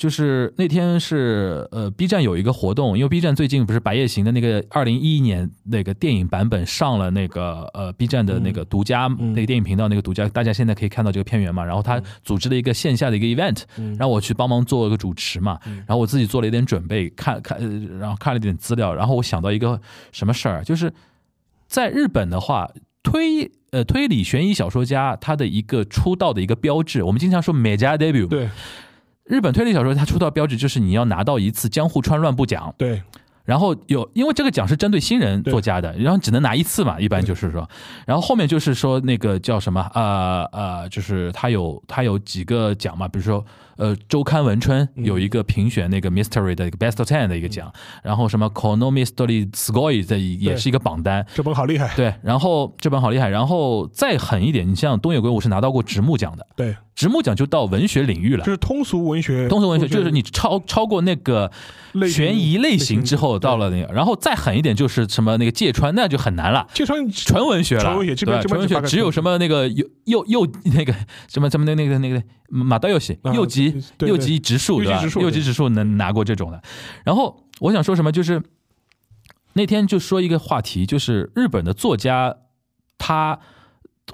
Speaker 1: 就是那天是呃，B 站有一个活动，因为 B 站最近不是《白夜行》的那个二零一一年那个电影版本上了那个呃 B 站的那个独家那个电影频道那个独家，大家现在可以看到这个片源嘛。然后他组织了一个线下的一个 event，让我去帮忙做一个主持嘛。然后我自己做了一点准备，看看然后看了点资料，然后我想到一个什么事儿，就是在日本的话，推呃推理悬疑小说家他的一个出道的一个标志，我们经常说美加 debut，
Speaker 3: 对。
Speaker 1: 日本推理小说，它出道标志就是你要拿到一次江户川乱步奖。
Speaker 3: 对。
Speaker 1: 然后有，因为这个奖是针对新人作家的，然后只能拿一次嘛，一般就是说。然后后面就是说那个叫什么呃呃，就是他有他有几个奖嘛，比如说呃周刊文春有一个评选那个 mystery 的一个 best ten 的一个奖，然后什么 kono mystery score 的也是一个榜单。
Speaker 3: 这本好厉害。
Speaker 1: 对，然后这本好厉害，然后再狠一点，你像东野圭吾是拿到过直木奖的。
Speaker 3: 对。
Speaker 1: 直木奖就到文学领域了，
Speaker 3: 就是通俗文学，
Speaker 1: 通俗文学就是你超超过那个悬疑类型之后，到了那个，然后再狠一点就是什么那个芥川，那就很难了。
Speaker 3: 芥川
Speaker 1: 纯文学了，
Speaker 3: 纯文学，
Speaker 1: 纯文学只有什么那个又又又那个什么什么那那个那个马刀游戏右极右吉直树对吧？右极直树能拿过这种的。然后我想说什么，就是那天就说一个话题，就是日本的作家他。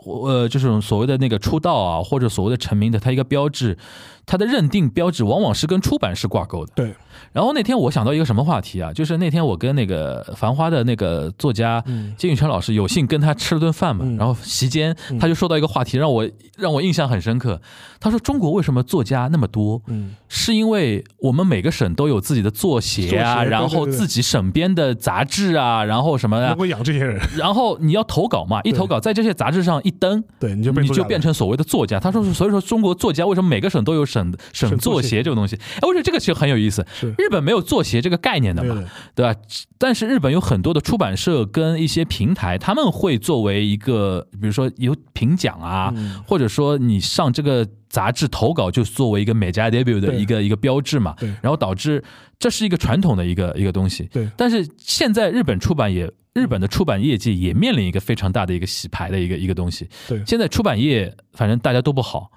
Speaker 1: 呃，就是所谓的那个出道啊，或者所谓的成名的，他一个标志，他的认定标志往往是跟出版社挂钩的。
Speaker 3: 对。
Speaker 1: 然后那天我想到一个什么话题啊？就是那天我跟那个《繁花》的那个作家金宇澄老师有幸跟他吃了顿饭嘛，然后席间他就说到一个话题，让我让我印象很深刻。他说：“中国为什么作家那么多？嗯，是因为我们每个省都有自己的作协啊，然后自己省编的杂志啊，然后什么的，
Speaker 3: 能够养这些人。
Speaker 1: 然后你要投稿嘛，一投稿在这些杂志上一登，
Speaker 3: 对，你就
Speaker 1: 你就变成所谓的作家。他说，所以说中国作家为什么每个省都有省省作协这个东西？哎，我觉得这个其实很有意思。日本没有作协这个概念的嘛，对吧？但是日本有很多的出版社跟一些平台，他们会作为一个，比如说有评奖啊，或者说你上这个杂志投稿，就作为一个美加 debut 的一个一个标志嘛。然后导致这是一个传统的一个一个东西。
Speaker 3: 对。
Speaker 1: 但是现在日本出版也，日本的出版业界也面临一个非常大的一个洗牌的一个一个东西。
Speaker 3: 对。
Speaker 1: 现在出版业反正大家都不好，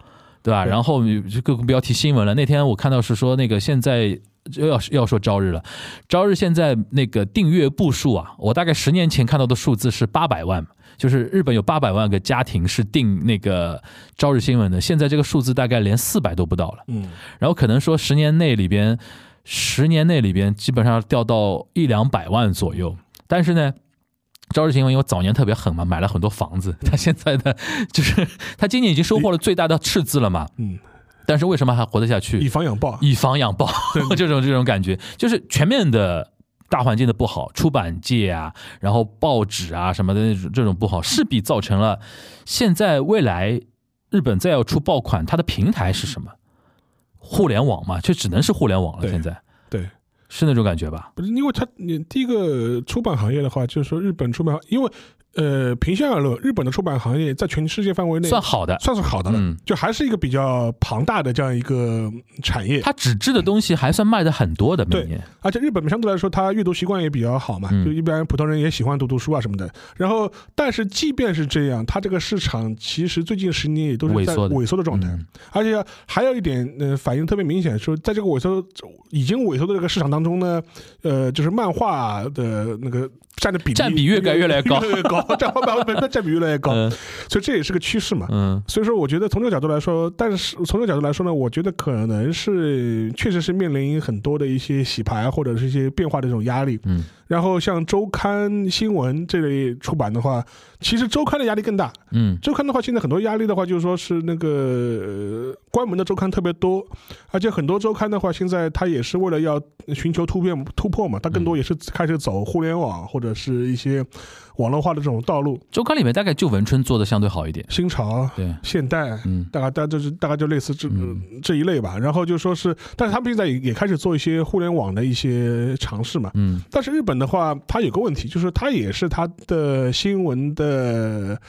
Speaker 1: 对吧？然后就更不要提新闻了。那天我看到是说那个现在。又要要说朝日了，朝日现在那个订阅部数啊，我大概十年前看到的数字是八百万，就是日本有八百万个家庭是订那个朝日新闻的，现在这个数字大概连四百都不到了。嗯，然后可能说十年内里边，十年内里边基本上掉到一两百万左右。但是呢，朝日新闻因为早年特别狠嘛，买了很多房子，他现在的就是他今年已经收获了最大的赤字了嘛。嗯。但是为什么还活得下去？
Speaker 3: 以防养暴，
Speaker 1: 以防养暴，这种这种感觉，就是全面的大环境的不好，出版界啊，然后报纸啊什么的那种这种不好，势必造成了现在未来日本再要出爆款，它的平台是什么？互联网嘛，就只能是互联网了。现在
Speaker 3: 对，
Speaker 1: 是那种感觉吧？
Speaker 3: 不是，因为它你第一个出版行业的话，就是说日本出版，因为。呃，平心而论，日本的出版行业在全世界范围内
Speaker 1: 算好的，
Speaker 3: 算是好的了，就还是一个比较庞大的这样一个产业。
Speaker 1: 它纸质的东西还算卖的很多的，
Speaker 3: 对。而且日本相对来说，它阅读习惯也比较好嘛，就一般普通人也喜欢读读书啊什么的。然后，但是即便是这样，它这个市场其实最近十年也都是在萎缩的状态。而且还有一点，呃，反应特别明显，说在这个萎缩已经萎缩的这个市场当中呢，呃，就是漫画的那个。占的比例
Speaker 1: 占比越来越来高，
Speaker 3: 越来越高，占比越来越高，所以这也是个趋势嘛。嗯，所以说我觉得从这个角度来说，但是从这个角度来说呢，我觉得可能是确实是面临很多的一些洗牌或者是一些变化的这种压力。嗯，然后像周刊新闻这类出版的话，其实周刊的压力更大。嗯，周刊的话，现在很多压力的话，就是说是那个关门的周刊特别多，而且很多周刊的话，现在它也是为了要寻求突变突破嘛，它更多也是开始走互联网或者是一些网络化的这种道路。
Speaker 1: 周刊里面大概就文春做的相对好一点，
Speaker 3: 新潮、
Speaker 1: 对，
Speaker 3: 现代，
Speaker 1: 嗯
Speaker 3: 大概大概就是大概就类似这、
Speaker 1: 嗯
Speaker 3: 这一类吧。然后就说是，但是他们现在也也开始做一些互联网的一些尝试嘛。
Speaker 1: 嗯
Speaker 3: 但是日本的话，它有个问题，就是它也是它的新闻的。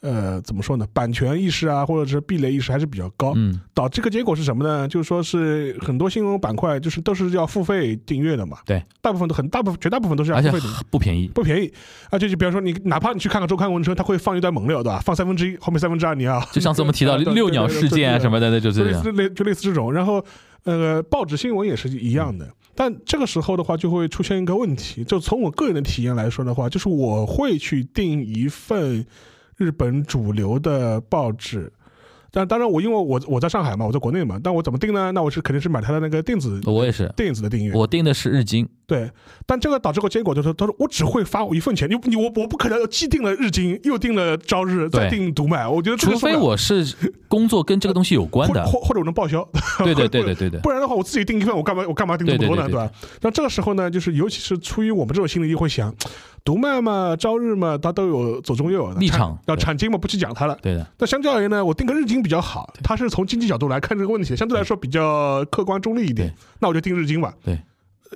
Speaker 3: 呃，怎么说呢？版权意识啊，或者是壁垒意识还是比较高。
Speaker 1: 嗯
Speaker 3: 导致个结果是什么呢？就是说是很多新闻板块就是都是要付费订阅的嘛。
Speaker 1: 对，
Speaker 3: 大部分都很大部分绝大部分都是要付费的。
Speaker 1: 不便宜，
Speaker 3: 不便宜，而且就比方说你，哪怕你去看个周刊文春，它会放一段猛料，对吧？放三分之一，后面三分之二你要。
Speaker 1: 就上次我们提到 六鸟事件啊什么的，那就
Speaker 3: 是类
Speaker 1: 这样，
Speaker 3: 似类就类似这种。然后，呃，报纸新闻也是一样的。但这个时候的话，就会出现一个问题，就从我个人的体验来说的话，就是我会去订一份日本主流的报纸。但当然，我因为我我在上海嘛，我在国内嘛，但我怎么订呢？那我是肯定是买他的那个电子
Speaker 1: 我也是，
Speaker 3: 电子的订阅。
Speaker 1: 我订的是日经，
Speaker 3: 对，但这个导致个结果就是，他说我只会发我一份钱，你你我我不可能既订了日经，又订了朝日，再
Speaker 1: 对
Speaker 3: 订读卖，我觉得
Speaker 1: 除非我是工作跟这个东西有关的，
Speaker 3: 或或或者我能报销，
Speaker 1: 对对对对对对，
Speaker 3: 不然的话我自己订一份，我干嘛我干嘛订这么多呢？
Speaker 1: 对
Speaker 3: 吧？那这个时候呢，就是尤其是出于我们这种心理，就会想，读卖嘛、朝日嘛，它都有左中右
Speaker 1: 立场
Speaker 3: 要产经嘛，不去讲它了。
Speaker 1: 对的，
Speaker 3: 那相较而言呢，我定个日经比较好，它是从经济角度来看这个问题，相对来说比较客观中立一点
Speaker 1: 对。
Speaker 3: 那我就定日经吧，
Speaker 1: 对，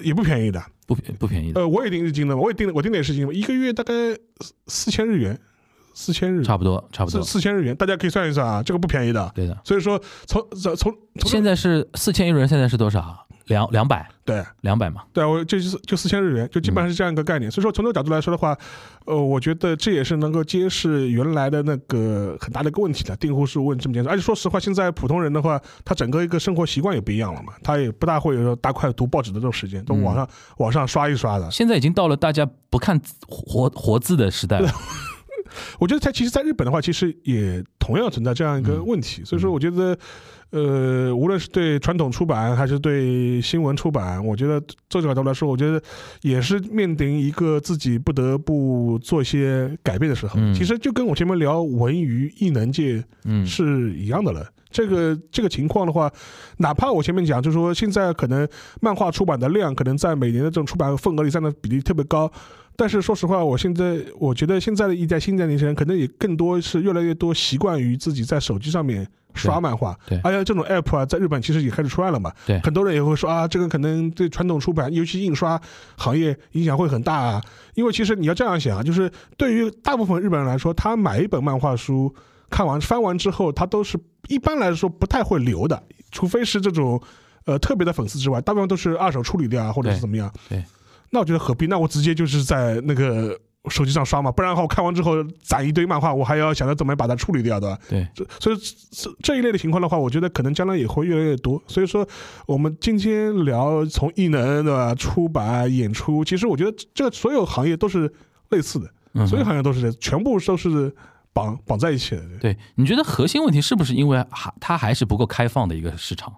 Speaker 3: 也不便宜的。
Speaker 1: 不便不便宜的，
Speaker 3: 呃，我也定日经的，我也定了，我订的也是日经嘛，一个月大概四四千日元，四千日，
Speaker 1: 差不多差不多，
Speaker 3: 四千日元，大家可以算一算啊，这个不便宜的。
Speaker 1: 对的。
Speaker 3: 所以说从从从从
Speaker 1: 现在是四千日元，现在是多少？两两百，
Speaker 3: 对
Speaker 1: 两百嘛。
Speaker 3: 对，我就是就四千日元，就基本上是这样一个概念。所以说从这个角度来说的话，呃，我觉得这也是能够揭示原来的那个很大的一个问题的，订户数问这么简单。而且说实话，现在普通人的话，他整个一个生活习惯也不一样了嘛，他也不大会有说大块读报纸的这种时间，都网上、网上刷一刷的。
Speaker 1: 现在已经到了大家不看字活活字的时代了。
Speaker 3: 我觉得在其实，在日本的话，其实也同样存在这样一个问题。所以说，我觉得，呃，无论是对传统出版还是对新闻出版，我觉得这个角度来说，我觉得也是面临一个自己不得不做一些改变的时候。
Speaker 1: 嗯
Speaker 3: 其实就跟我前面聊文娱艺能界
Speaker 1: 嗯，
Speaker 3: 是一样的了。这个这个情况的话，哪怕我前面讲，就是说现在可能漫画出版的量可能在每年的这种出版份额里占的比例特别高，但是说实话，我现在我觉得现在的一代新一代年轻人可能也更多是越来越多习惯于自己在手机上面刷漫画，
Speaker 1: 对
Speaker 3: 而且这种 app 啊，在日本其实也开始出来了嘛，
Speaker 1: 对。
Speaker 3: 很多人也会说啊，这个可能对传统出版，尤其印刷行业影响会很大啊，因为其实你要这样想啊，就是对于大部分日本人来说，他买一本漫画书。看完翻完之后，他都是一般来说不太会留的，除非是这种呃特别的粉丝之外，大部分都是二手处理掉啊，或者是怎么样。
Speaker 1: 对，
Speaker 3: 那我觉得何必？那我直接就是在那个手机上刷嘛，不然的话，我看完之后攒一堆漫画，我还要想着怎么把它处理掉，对吧？
Speaker 1: 对，
Speaker 3: 所以这这一类的情况的话，我觉得可能将来也会越来越多。所以说，我们今天聊从艺能对吧，出版、演出，其实我觉得这所有行业都是类似的，
Speaker 1: 嗯
Speaker 3: 所有行业都是这全部都是绑绑在一起的。
Speaker 1: 对，你觉得核心问题是不是因为还它还是不够开放的一个市场？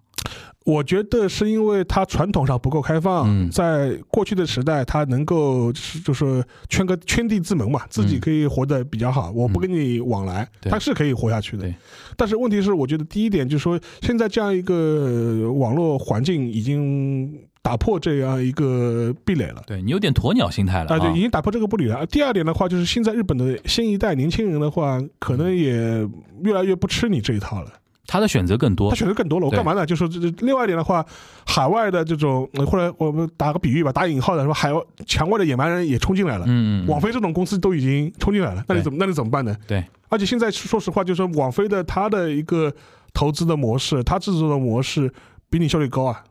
Speaker 3: 我觉得是因为它传统上不够开放，
Speaker 1: 嗯
Speaker 3: 在过去的时代，它能够就是就是圈个圈地自萌嘛，自己可以活得比较好，我不跟你往来，它是可以活下去的。但是问题是，我觉得第一点就是说，现在这样一个网络环境已经打破这样一个壁垒了。
Speaker 1: 对你有点鸵鸟心态了
Speaker 3: 啊，对，已
Speaker 1: 啊。
Speaker 3: 经打破这个壁垒了。第二点的话，就是现在日本的新一代年轻人的话，可能也越来越不吃你这一套了。
Speaker 1: 他的选择更多
Speaker 3: 他，选择更多了，我干嘛呢？就说这这另外一点的话，海外的这种，呃或者我们打个比喻吧，打引号的，说海外墙外的野蛮人也冲进来了。
Speaker 1: 嗯，嗯
Speaker 3: 网飞这种公司都已经冲进来了，那你怎么那你怎么办呢？
Speaker 1: 对，
Speaker 3: 而且现在说实话，就是说网飞的它的一个投资的模式，它制作的模式比你效率高啊，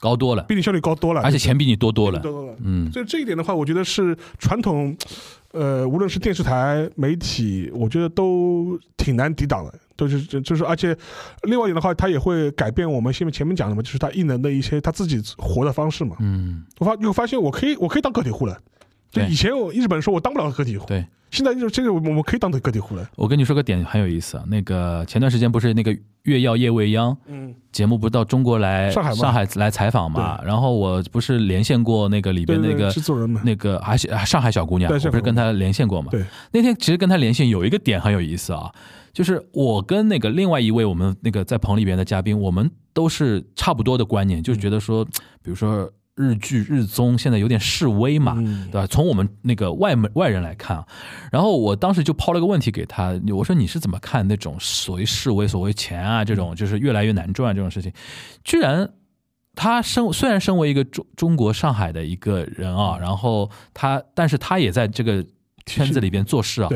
Speaker 1: 高多了，
Speaker 3: 比你效率高多了，
Speaker 1: 而且钱比你多多了。
Speaker 3: 多多了。
Speaker 1: 嗯，
Speaker 3: 所以这一点的话，我觉得是传统，呃，无论是电视台、媒体，我觉得都挺难抵挡的。都是就就是，而且另外一点的话，它也会改变我们前面前面讲的嘛，就是它艺能的一些他自己活的方式嘛。
Speaker 1: 嗯，
Speaker 3: 我发我发现我可以我可以当个体户了，就
Speaker 1: 对
Speaker 3: 以前我日本说我当不了个体户，
Speaker 1: 对。
Speaker 3: 现在就这个我我可以当个体户了。
Speaker 1: 我跟你说个点很有意思啊，那个前段时间不是那个月曜夜未央
Speaker 3: 嗯，
Speaker 1: 节目不是到中国来
Speaker 3: 上海吗？
Speaker 1: 来采访嘛？然后我不是连线过那个里边那个那个还是上海小姑娘，我不是跟她连线过嘛？
Speaker 3: 对，
Speaker 1: 那天其实跟她连线有一个点很有意思啊，就是我跟那个另外一位我们那个在棚里边的嘉宾，我们都是差不多的观念，就是觉得说，比如说日剧、日综现在有点示威嘛，
Speaker 3: 嗯
Speaker 1: 对吧？从我们那个外门外人来看啊，然后我当时就抛了个问题给他，我说你是怎么看那种所谓示威、所谓钱啊这种，就是越来越难赚这种事情？居然他身虽然身为一个中中国上海的一个人啊，然后他，但是他也在这个圈子里边做事啊，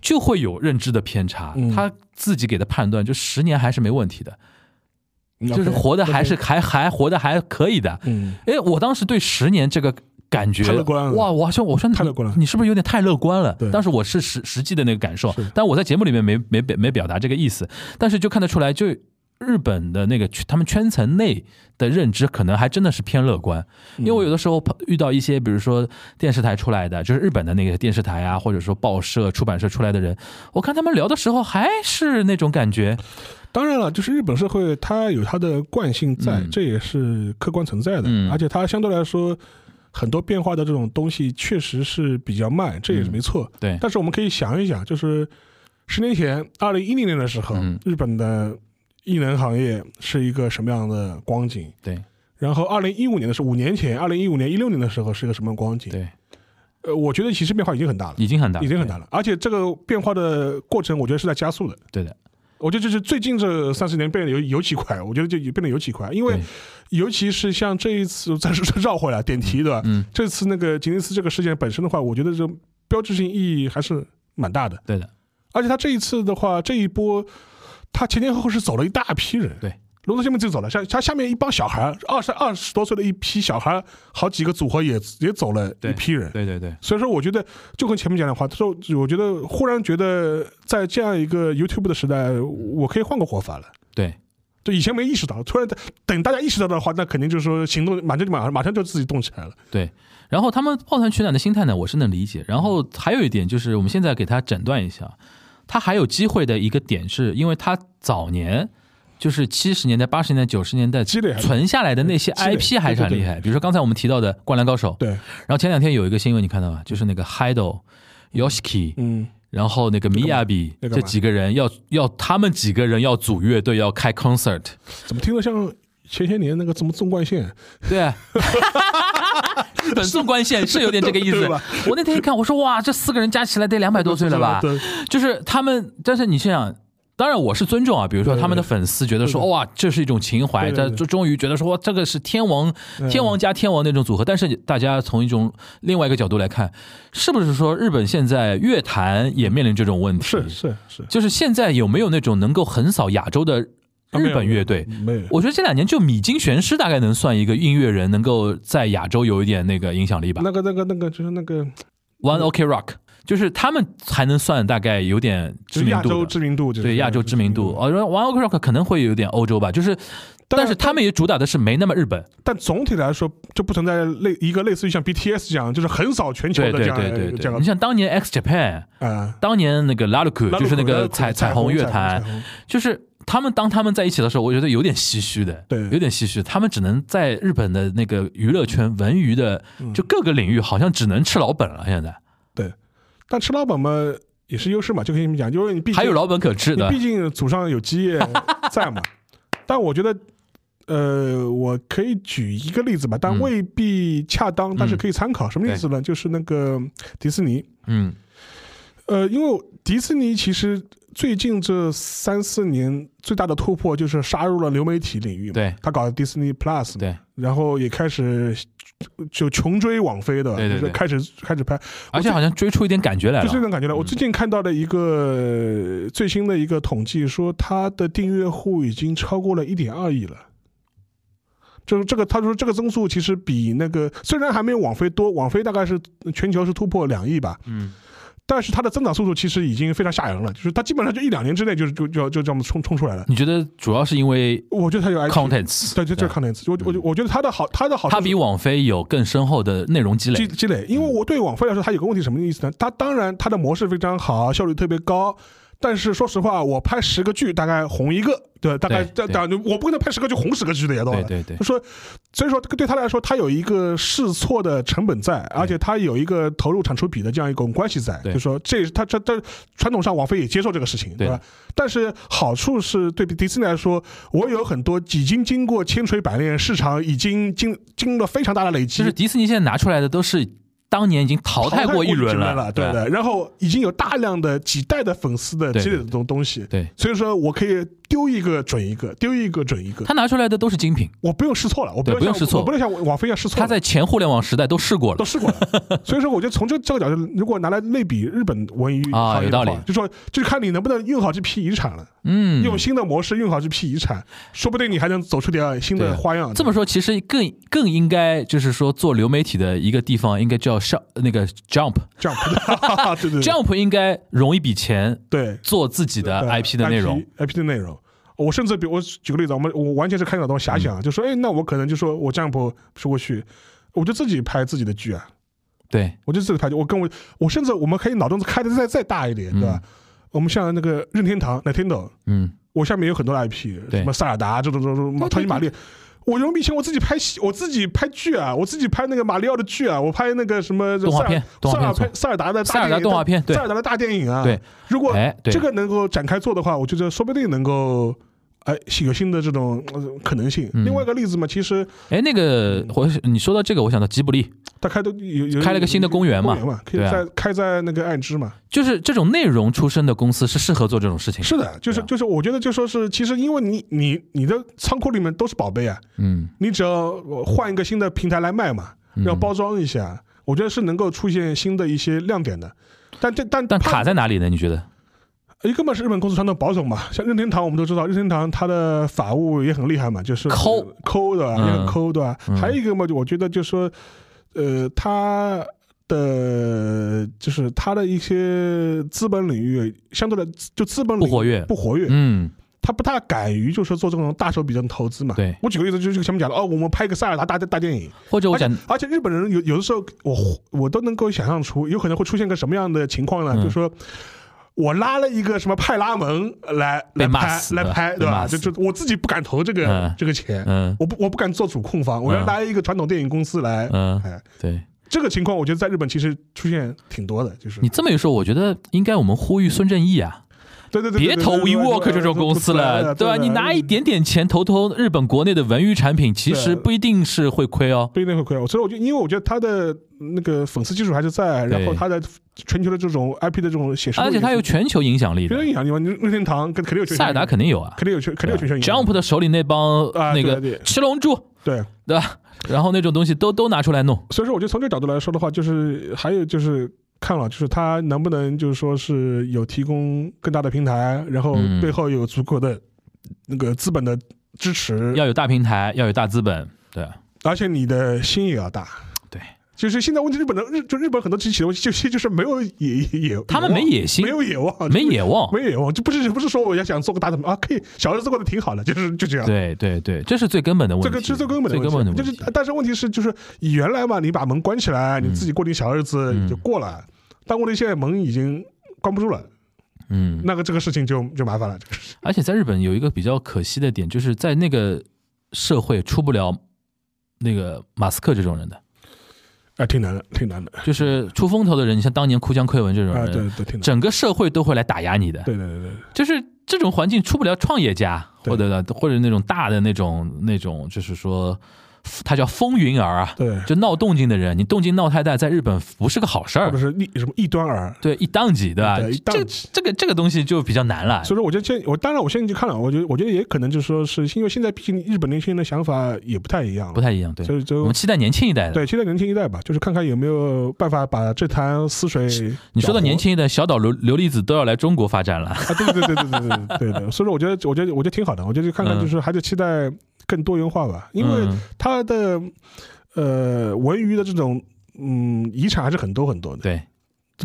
Speaker 1: 就会有认知的偏差。
Speaker 3: 嗯
Speaker 1: 他自己给的判断，就十年还是没问题的，就是活的还是还还活的还可以的。
Speaker 3: 嗯，
Speaker 1: 哎，我当时对十年这个感觉
Speaker 3: 太乐观了
Speaker 1: 哇！我好像我说你
Speaker 3: 太乐观了
Speaker 1: 你是不是有点太乐观了？
Speaker 3: 对？
Speaker 1: 当时我是实实际的那个感受，但我在节目里面没没没没表达这个意思，但是就看得出来，就日本的那个他们圈层内的认知可能还真的是偏乐观，因为我有的时候碰遇到一些，比如说电视台出来的，就是日本的那个电视台啊，或者说报社、出版社出来的人，我看他们聊的时候还是那种感觉，
Speaker 3: 当然了，就是日本社会它有它的惯性在，
Speaker 1: 嗯。
Speaker 3: 这也是客观存在的，
Speaker 1: 嗯。
Speaker 3: 而且它相对来说很多变化的这种东西确实是比较慢，这也是没错。
Speaker 1: 对，
Speaker 3: 但是我们可以想一想，就是十年前，二零一零年的时候，
Speaker 1: 嗯。
Speaker 3: 日本的艺能行业是一个什么样的光景？
Speaker 1: 对。
Speaker 3: 然后二零一五年的时候五年前，二零一五年、一六年的时候是一个什么光景？
Speaker 1: 对，
Speaker 3: 呃，我觉得其实变化已经很大了，
Speaker 1: 已经很大，
Speaker 3: 已经很大了，而且这个变化的过程，我觉得是在加速的。
Speaker 1: 对的，
Speaker 3: 我觉得就是最近这三十年变得尤尤其快，我觉得就变得尤其快，因为尤其是像这一次，再说绕回来点题对吧？
Speaker 1: 嗯，
Speaker 3: 这次那个吉尼斯这个事件本身的话，我觉得这标志性意义还是蛮大的。
Speaker 1: 对的，
Speaker 3: 而且他这一次的话，这一波他前前后后是走了一大批人。
Speaker 1: 对，
Speaker 3: 龙泽下面就走了，像他下面一帮小孩，二十二十多岁的一批小孩，好几个组合也也走了一批人。
Speaker 1: 对对对，
Speaker 3: 所以说，我觉得就跟前面讲的话，他说我觉得忽然觉得在这样一个 YouTube 的时代，我可以换个活法了。
Speaker 1: 对。
Speaker 3: 就以前没意识到，突然等大家意识到的话，那肯定就是说行动马上就马上马上就自己动起来了。
Speaker 1: 对，然后他们抱团取暖的心态呢，我是能理解。然后还有一点就是，我们现在给他诊断一下，他还有机会的一个点是，因为他早年就是七十年代、八十年代、九十年代
Speaker 3: 积累
Speaker 1: 存下来的那些 IP 还是很厉害。比如说刚才我们提到的《灌篮高手》，
Speaker 3: 对，
Speaker 1: 然后前两天有一个新闻你看到吗？就是那个 Hido、Yoshiki，
Speaker 3: 嗯，
Speaker 1: 然后那个米亚比
Speaker 3: 那个嘛
Speaker 1: 这几个人要要他们几个人要组乐队要开 concert，
Speaker 3: 怎么听着像前些年那个什么纵贯线？
Speaker 1: 对，日本纵贯线是有点这个意思。我那天一看，我说哇，这四个人加起来得两百多岁了吧？
Speaker 3: 对，
Speaker 1: 就是他们，但是你想想。当然，我是尊重啊。比如说，他们的粉丝觉得说，哇，这是一种情怀，他就终于觉得说，这个是天王、
Speaker 3: 嗯
Speaker 1: 天王加天王那种组合。但是，大家从一种另外一个角度来看，是不是说日本现在乐坛也面临这种问题？
Speaker 3: 是是是，
Speaker 1: 就是现在有没有那种能够横扫亚洲的日本乐队？
Speaker 3: 没有，
Speaker 1: 我觉得这两年就米津玄师大概能算一个音乐人，能够在亚洲有一点那个影响力吧。
Speaker 3: 那个那个那个就是那个
Speaker 1: One OK Rock 就是他们才能算大概有点知名度。
Speaker 3: 知名度，
Speaker 1: 对亚洲知名度，哦，One OK Rock 可能会有点欧洲吧，就是，但是他们也主打的是没那么日本，
Speaker 3: 但总体来说，就不存在类一个类似于像 BTS 这样，就是横扫全球的这样
Speaker 1: 对你像当年 X Japan，
Speaker 3: 啊，
Speaker 1: 当年那个 l a l u k 就是那个
Speaker 3: 彩
Speaker 1: 彩彩虹乐
Speaker 3: 彩
Speaker 1: 坛，就是他们当他们在一起的时候，我觉得有点唏嘘的，
Speaker 3: 对。
Speaker 1: 有点唏嘘。他们只能在日本的那个娱乐圈、文娱的，
Speaker 3: 嗯。
Speaker 1: 就各个领域，好像只能吃老本了。现在
Speaker 3: 但吃老本嘛也是优势嘛，就跟你们讲，因为你毕竟
Speaker 1: 还有老本可吃的
Speaker 3: 你毕，竟祖上有基业在嘛。但我觉得，呃，我可以举一个例子吧，但
Speaker 1: 嗯
Speaker 3: 未必恰当，但是可以参考。什么意思呢？就是那个迪士尼，
Speaker 1: 嗯
Speaker 3: 呃，因为迪士尼其实最近这三四年最大的突破就是杀入了流媒体领域嘛。
Speaker 1: 对
Speaker 3: 他搞的迪士尼 Plus，
Speaker 1: 对，
Speaker 3: 然后也开始就穷追网飞的，
Speaker 1: 对对对
Speaker 3: 就是开始开始拍，
Speaker 1: 而且好像追出一点感觉来了。
Speaker 3: 就这种感觉了。
Speaker 1: 嗯
Speaker 3: 我最近看到的一个呃最新的一个统计说，它的订阅户已经超过了一点二亿了。就是这个，他说这个增速其实比那个虽然还没有网飞多，网飞大概是全球是突破两亿吧，
Speaker 1: 嗯，
Speaker 3: 但是它的增长速度其实已经非常吓人了，就是它基本上就一两年之内就就就就这么冲冲出来了。
Speaker 1: 你觉得主要是因为
Speaker 3: 我觉得它有
Speaker 1: IP，contents？
Speaker 3: 对，就这个 contents，我我我觉得它的好，它的好
Speaker 1: 它比网飞有更深厚的内容积累。
Speaker 3: 积积累，因为我对网飞来说，它有个问题什么意思呢？它当然它的模式非常好，效率特别高，但是说实话，我拍十个剧大概红一个，对，大概
Speaker 1: 对
Speaker 3: 这当然我不可能拍十个剧红十个剧的呀，对吧？
Speaker 1: 对对对
Speaker 3: 就说，所以说这个对他来说，他有一个试错的成本在，而且他有一个投入产出比的这样一种关系在。
Speaker 1: 对
Speaker 3: 就说这他这这传统上王菲也接受这个事情，
Speaker 1: 对
Speaker 3: 对吧？但是好处是对比迪士尼来说，我有很多已经经过千锤百炼，市场已经经经了非常大的累积，
Speaker 1: 就是迪士尼现在拿出来的都是当年已经淘汰过一轮
Speaker 3: 了，
Speaker 1: 了，
Speaker 3: 对的。然后已经有大量的几代的粉丝的积累的这种东西，
Speaker 1: 对，
Speaker 3: 所以说我可以丢一个准一个，丢一个准一个，
Speaker 1: 他拿出来的都是精品，
Speaker 3: 我不用试错了，我不用
Speaker 1: 试错。
Speaker 3: 我不能像网飞一样试错。
Speaker 1: 他在前互联网时代都试过了，
Speaker 3: 都试过了，所以说我觉得从这这个角度，如果拿来类比日本文娱
Speaker 1: 啊有道理。
Speaker 3: 就说就是看你能不能用好这批遗产了，
Speaker 1: 嗯，
Speaker 3: 用新的模式用好这批遗产，说不定你还能走出点新的花样。
Speaker 1: 这么说，其实更更应该就是说做流媒体的一个地方，应该叫上那个 Jump，Jump
Speaker 3: 对对 “jump”
Speaker 1: 应该融一笔钱
Speaker 3: 对
Speaker 1: 做自己的 IP 的内容。
Speaker 3: ，IP 的内容。我甚至比我举个例子，我们我完全是开脑洞遐
Speaker 1: 嗯
Speaker 3: 想，就说，哎，那我可能就说我 “jump” 说过去，我就自己拍自己的剧啊，
Speaker 1: 对，
Speaker 3: 我就自己拍剧，我跟我我甚至我们可以脑洞子开的再再大一点，对吧？我们像那个任天堂 Nintendo，
Speaker 1: 嗯，
Speaker 3: 我下面有很多 IP，
Speaker 1: 对
Speaker 3: 什么塞尔达这种这种这种超级玛丽。我用笔钱，我自己拍戏，我自己拍剧啊，我自己拍那个马里奥的剧啊，我拍那个什么
Speaker 1: 动画片
Speaker 3: 塞尔塞尔达的大
Speaker 1: 塞尔达动画片对
Speaker 3: 塞尔达的大电影啊。
Speaker 1: 对，
Speaker 3: 如果这个能够展开做的话，我觉得说不定能够，哎，有新的这种呃可能性。
Speaker 1: 嗯
Speaker 3: 另外一个例子嘛，其实
Speaker 1: 哎，那个我你说到这个，我想到吉卜力，
Speaker 3: 他开的有有
Speaker 1: 开了个新的公园嘛
Speaker 3: 公园嘛，可以
Speaker 1: 对啊
Speaker 3: 在开在那个爱知嘛。
Speaker 1: 就是这种内容出身的公司是适合做这种事情。
Speaker 3: 是的，就是
Speaker 1: 啊
Speaker 3: 就是，我觉得就说是，其实因为你你你的仓库里面都是宝贝啊，
Speaker 1: 嗯，
Speaker 3: 你只要换一个新的平台来卖嘛，
Speaker 1: 嗯
Speaker 3: 要包装一下，我觉得是能够出现新的一些亮点的。但这但
Speaker 1: 但卡在哪里呢？你觉得？
Speaker 3: 一个嘛是日本公司传统保守嘛，像任天堂我们都知道，任天堂它的法务也很厉害嘛，就是
Speaker 1: 抠
Speaker 3: 抠的
Speaker 1: 嗯
Speaker 3: 也很抠对吧？
Speaker 1: 嗯
Speaker 3: 还有一个嘛，就我觉得就说，呃，他的就是他的一些资本领域相对的就资本领域
Speaker 1: 不活跃
Speaker 3: 不活跃，
Speaker 1: 嗯，
Speaker 3: 他不大敢于就是说做这种大手笔的投资嘛。
Speaker 1: 对
Speaker 3: 我举个例子，就是前面讲的哦，我们拍一个塞尔达大大电影，
Speaker 1: 或者我讲，
Speaker 3: 而且日本人有有的时候，我我都能够想象出有可能会出现个什么样的情况呢？
Speaker 1: 嗯
Speaker 3: 就是说。我拉了一个什么派拉蒙来来拍来拍，对吧？就就我自己不敢投这个、
Speaker 1: 嗯
Speaker 3: 这个钱，
Speaker 1: 嗯
Speaker 3: 我不我不敢做主控方，我要
Speaker 1: 嗯
Speaker 3: 拉一个传统电影公司来。
Speaker 1: 嗯，
Speaker 3: 哎，
Speaker 1: 对
Speaker 3: 这个情况我觉得在日本其实出现挺多的，就是
Speaker 1: 你这么一说，我觉得应该我们呼吁孙正义啊，
Speaker 3: 对对对，
Speaker 1: 别投 WeWork 这种公司了，对吧？你拿一点点钱投投日本国内的文娱产品，其实不一定是会亏哦。
Speaker 3: 不一定会亏。所以我就，因为我觉得他的那个粉丝基础还是在，然后他的全球的这种 IP 的这种写实，
Speaker 1: 而且它有全球影响力的。
Speaker 3: 别。人影响力嘛，你任天堂肯肯定有全球
Speaker 1: 塞尔达肯定有啊。
Speaker 3: 肯定有全肯定有全球影响力。
Speaker 1: ，Jump 的手里那帮
Speaker 3: 啊
Speaker 1: 那个七龙珠，
Speaker 3: 对，
Speaker 1: 对吧？然后那种东西都都拿出来弄，
Speaker 3: 所以说我觉得从这个角度来说的话，就是还有就是看了，就是他能不能就是说是有提供更大的平台，然后
Speaker 1: 嗯。
Speaker 3: 背后有足够的那个资本的支持，
Speaker 1: 要有大平台，要有大资本，对，
Speaker 3: 而且你的心也要大。
Speaker 1: 对，
Speaker 3: 就是现在问题，日本的日就日本很多企业就是就是没有野野，
Speaker 1: 他们没野心
Speaker 3: 没有野望，
Speaker 1: 没野望。
Speaker 3: 没野望，就不是不是说我要想做个大的啊，可以小日子过得挺好的，就是就这样。
Speaker 1: 对对对，这是最根本的问题。
Speaker 3: 这个是最根本的
Speaker 1: 最根本的问题。
Speaker 3: 就是，但是问题是，就是原来嘛，你把门关起来，你自己过点小日子
Speaker 1: 嗯
Speaker 3: 就过了。但问题现在门已经关不住了，
Speaker 1: 嗯，
Speaker 3: 那个这个事情就就麻烦了。这个事
Speaker 1: 而且在日本有一个比较可惜的点，就是在那个社会出不了那个马斯克这种人的，
Speaker 3: 啊，挺难的，挺难的
Speaker 1: 就是出风头的人，你像当年哭江亏文这种
Speaker 3: 啊，
Speaker 1: 人，
Speaker 3: 对对，挺难。
Speaker 1: 整个社会都会来打压你的。
Speaker 3: 对对对对，
Speaker 1: 就是这种环境出不了创业家，或者或者那种大的那种那种，就是说他叫风云儿啊，
Speaker 3: 对，
Speaker 1: 就闹动静的人，你动静闹太大，在日本不是个好事儿
Speaker 3: 或者。是异什么异端儿。
Speaker 1: 对，一档级，对吧？这
Speaker 3: 级
Speaker 1: 这个这个东西就比较难了。
Speaker 3: 所以说，我觉得现我当然我现在就看了，我觉得我觉得也可能就是说是因为现在毕竟日本年轻人的想法也不太一样，
Speaker 1: 不太一样，对。我
Speaker 3: 所以就
Speaker 1: 们期待年轻一代的。
Speaker 3: 对期待年轻一代吧，就是看看有没有办法把这潭死水。
Speaker 1: 你说到年轻一代，小岛琉琉璃子都要来中国发展了。
Speaker 3: 啊，对对对对对对对对对，所以说我觉得我觉得我觉得挺好的，我觉得就看看
Speaker 1: 嗯
Speaker 3: 就是还是期待更多元化吧，因为
Speaker 1: 嗯。
Speaker 3: 它的呃文娱的这种嗯遗产还是很多很多的，
Speaker 1: 对，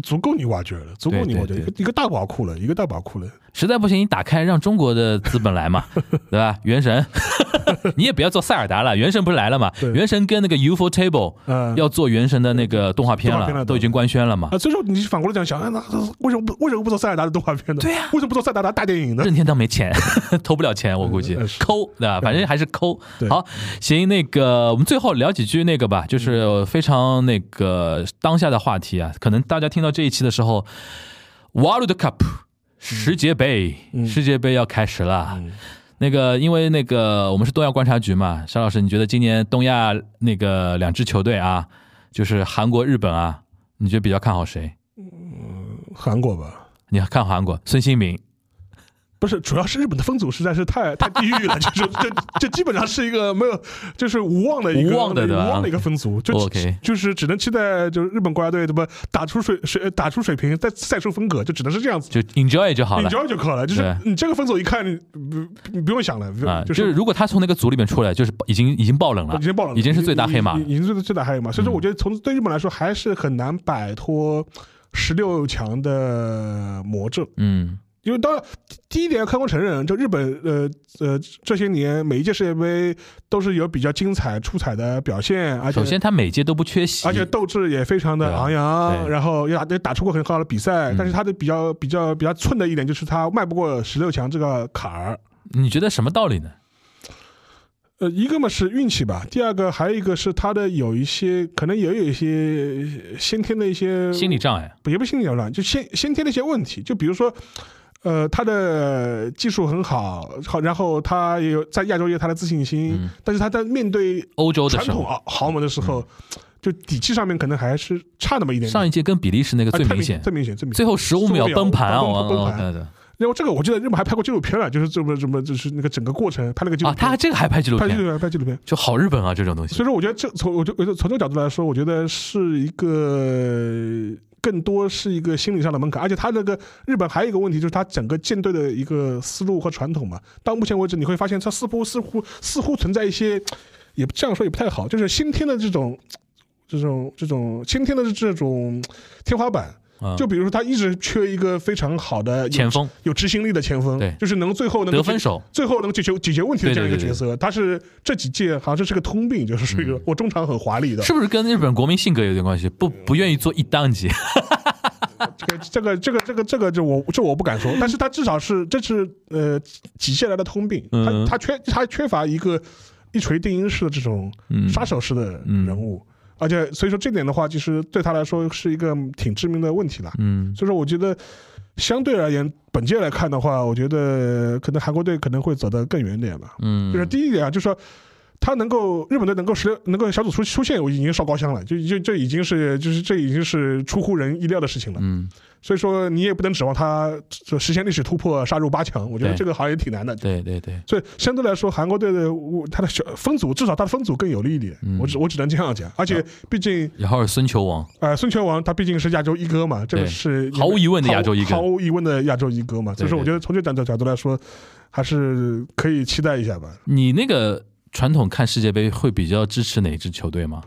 Speaker 3: 足够你挖掘了，足够你挖掘，一个一个大宝库了，一个大宝库了。
Speaker 1: 实在不行，你打开让中国的资本来嘛，对吧？原神，你也不要做塞尔达了，原神不是来了嘛？原神跟那个 UFO Table
Speaker 3: 嗯
Speaker 1: 要做原神的那个动画片了，
Speaker 3: 片了
Speaker 1: 都已经官宣了嘛
Speaker 3: 啊，。所以说你反过来讲，想，哎那为什么不为什么不做塞尔达的动画片呢？
Speaker 1: 对呀
Speaker 3: 为什么不做塞尔达大电影呢？
Speaker 1: 任天堂没钱，投不了钱，我估计抠对吧？反正还是抠。好，行，那个我们最后聊几句那个吧，就是非常那个当下的话题啊，可能大家听到这一期的时候，World Cup 世界杯，
Speaker 3: 嗯
Speaker 1: 世界杯要开始了。
Speaker 3: 嗯
Speaker 1: 那个，因为那个我们是东亚观察局嘛，沙老师，你觉得今年东亚那个两支球队啊，就是韩国、日本啊，你觉得比较看好谁？
Speaker 3: 嗯韩国吧。
Speaker 1: 你看韩国，孙兴民，
Speaker 3: 不是，主要是日本的分组实在是太太地狱了，就是这这基本上是一个没有，就是无望的一个
Speaker 1: 无望的
Speaker 3: 无望的一个分组，就就是只能期待就是日本国家队怎么打出水水打出水平，再赛出风格，就只能是这样子。
Speaker 1: 就 enjoy 就好了
Speaker 3: ，enjoy 就可了，就是你这个分组一看，你不你不用想了，
Speaker 1: 啊。
Speaker 3: 就
Speaker 1: 就是如果他从那个组里面出来，就是已经已经爆冷了
Speaker 3: 已，经爆了，
Speaker 1: 已经是最大黑马
Speaker 3: 已经是最大黑马。所以说，
Speaker 1: 嗯
Speaker 3: 我觉得从对日本来说，还是很难摆脱十六强的魔咒。
Speaker 1: 嗯
Speaker 3: 因为当然，第一点要客观承认，就日本呃呃这些年每一届世界杯都是有比较精彩出彩的表现，而且
Speaker 1: 首先他每届都不缺席，
Speaker 3: 而且斗志也非常的昂扬，然后也打也打出过很好的比赛，
Speaker 1: 嗯
Speaker 3: 但是他的比较比较比较寸的一点就是他迈不过十六强这个坎儿。
Speaker 1: 你觉得什么道理呢？
Speaker 3: 呃，一个嘛是运气吧，第二个还有一个是他的有一些可能也有一些先天的一些
Speaker 1: 心理障碍，
Speaker 3: 不也不是心理障碍，就先先天的一些问题，就比如说。呃，他的技术很好，好，然后他也有在亚洲也有他的自信心，
Speaker 1: 嗯
Speaker 3: 但是他在面对
Speaker 1: 欧洲的
Speaker 3: 传，统豪豪门的时候，就底气上面可能还是差那么一点点。
Speaker 1: 上一届跟比利时那个最明显，
Speaker 3: 最明显，最明显。
Speaker 1: 最后十五秒崩盘啊
Speaker 3: ！15
Speaker 1: 我
Speaker 3: 秒崩盘
Speaker 1: 的
Speaker 3: 然后这个我记得日本还拍过纪录片了，就是这么这么就是那个整个过程拍了个纪录
Speaker 1: 啊，
Speaker 3: 片。
Speaker 1: 他这个还拍纪录片，
Speaker 3: 拍纪录片，拍纪录片。
Speaker 1: 就好日本啊，这种东西
Speaker 3: 所以说，我觉得这从我就我就从这个角度来说，我觉得是一个更多是一个心理上的门槛，而且他这个日本还有一个问题，就是他整个舰队的一个思路和传统嘛。到目前为止，你会发现它似乎似乎似乎存在一些，也这样说也不太好，就是先天的这种这种这种先天的这种天花板。
Speaker 1: 啊，
Speaker 3: 就比如说，他一直缺一个非常好的
Speaker 1: 前锋。
Speaker 3: 有执行力的前锋，
Speaker 1: 对。
Speaker 3: 就是能最后能
Speaker 1: 得分手，
Speaker 3: 最后能解决解决问题的这样一个
Speaker 1: 对对对
Speaker 3: 角色，他是这几届好像这是个通病，就是属于一个
Speaker 1: 嗯
Speaker 3: 我中场很华丽的，
Speaker 1: 是不是跟日本国民性格有点关系？不不愿意做一档级，
Speaker 3: 这个这个这个这个这个就我这我不敢说，但是他至少是这是呃几届来的通病，
Speaker 1: 嗯。
Speaker 3: 他他缺他缺乏一个一锤定音式的这种
Speaker 1: 嗯，
Speaker 3: 杀手式的
Speaker 1: 嗯。
Speaker 3: 人物，而且所以说这点的话，其实对他来说是一个挺致命的问题了。
Speaker 1: 嗯
Speaker 3: 所以说，我觉得相对而言，本届来看的话，我觉得可能韩国队可能会走得更远点吧。
Speaker 1: 嗯，
Speaker 3: 就是第一点啊，就是说他能够日本队能够十六能够小组出出现，我已经烧高香了，就就这已经是就是这已经是出乎人意料的事情了。
Speaker 1: 嗯，
Speaker 3: 所以说你也不能指望他这实现历史突破，杀入八强，我觉得这个好像也挺难的。
Speaker 1: 对对对，
Speaker 3: 所以相对来说，韩国队的我他的小分组至少他的分组更有利一点，
Speaker 1: 嗯。
Speaker 3: 我只我只能这样讲。而且毕竟
Speaker 1: 然后是孙球王，
Speaker 3: 呃孙球王他毕竟是亚洲一哥嘛，这个是
Speaker 1: 毫无疑问的亚洲一哥。
Speaker 3: 毫毫无疑问的亚洲一哥嘛。所以说我觉得从这角度角度来说，还是可以期待一下吧。
Speaker 1: 你那个传统看世界杯会比较支持哪支球队吗？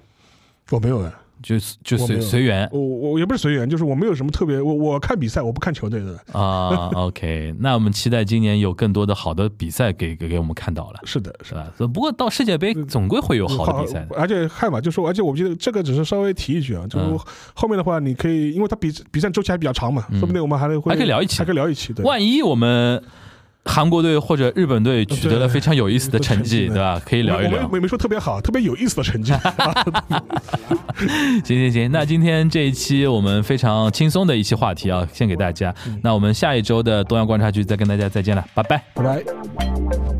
Speaker 3: 我没有哎。
Speaker 1: 就就随随缘
Speaker 3: 我我也不是随缘，就是我没有什么特别，我我看比赛，我不看球队的。
Speaker 1: 啊。OK，那我们期待今年有更多的好的比赛给给给我们看到了，
Speaker 3: 是的，
Speaker 1: 是吧？不过到世界杯总归会有好的比赛的。
Speaker 3: 而且看吧，就说，而且我觉得这个只是稍微提一句啊，就是
Speaker 1: 嗯
Speaker 3: 后面的话，你可以，因为它比比赛周期还比较长嘛，
Speaker 1: 嗯
Speaker 3: 说不定我们还会
Speaker 1: 还可以聊一期
Speaker 3: 还可以聊一期，对。
Speaker 1: 万一我们韩国队或者日本队取得了非常有意思的成绩，
Speaker 3: 对
Speaker 1: 对吧？可以聊一聊
Speaker 3: 我们我。们没说特别好，特别有意思的成绩。
Speaker 1: 行行行，那今天这一期我们非常轻松的一期话题啊，献给大家。那我们下一周的东亚观察局再跟大家再见了，拜拜。
Speaker 3: 拜拜。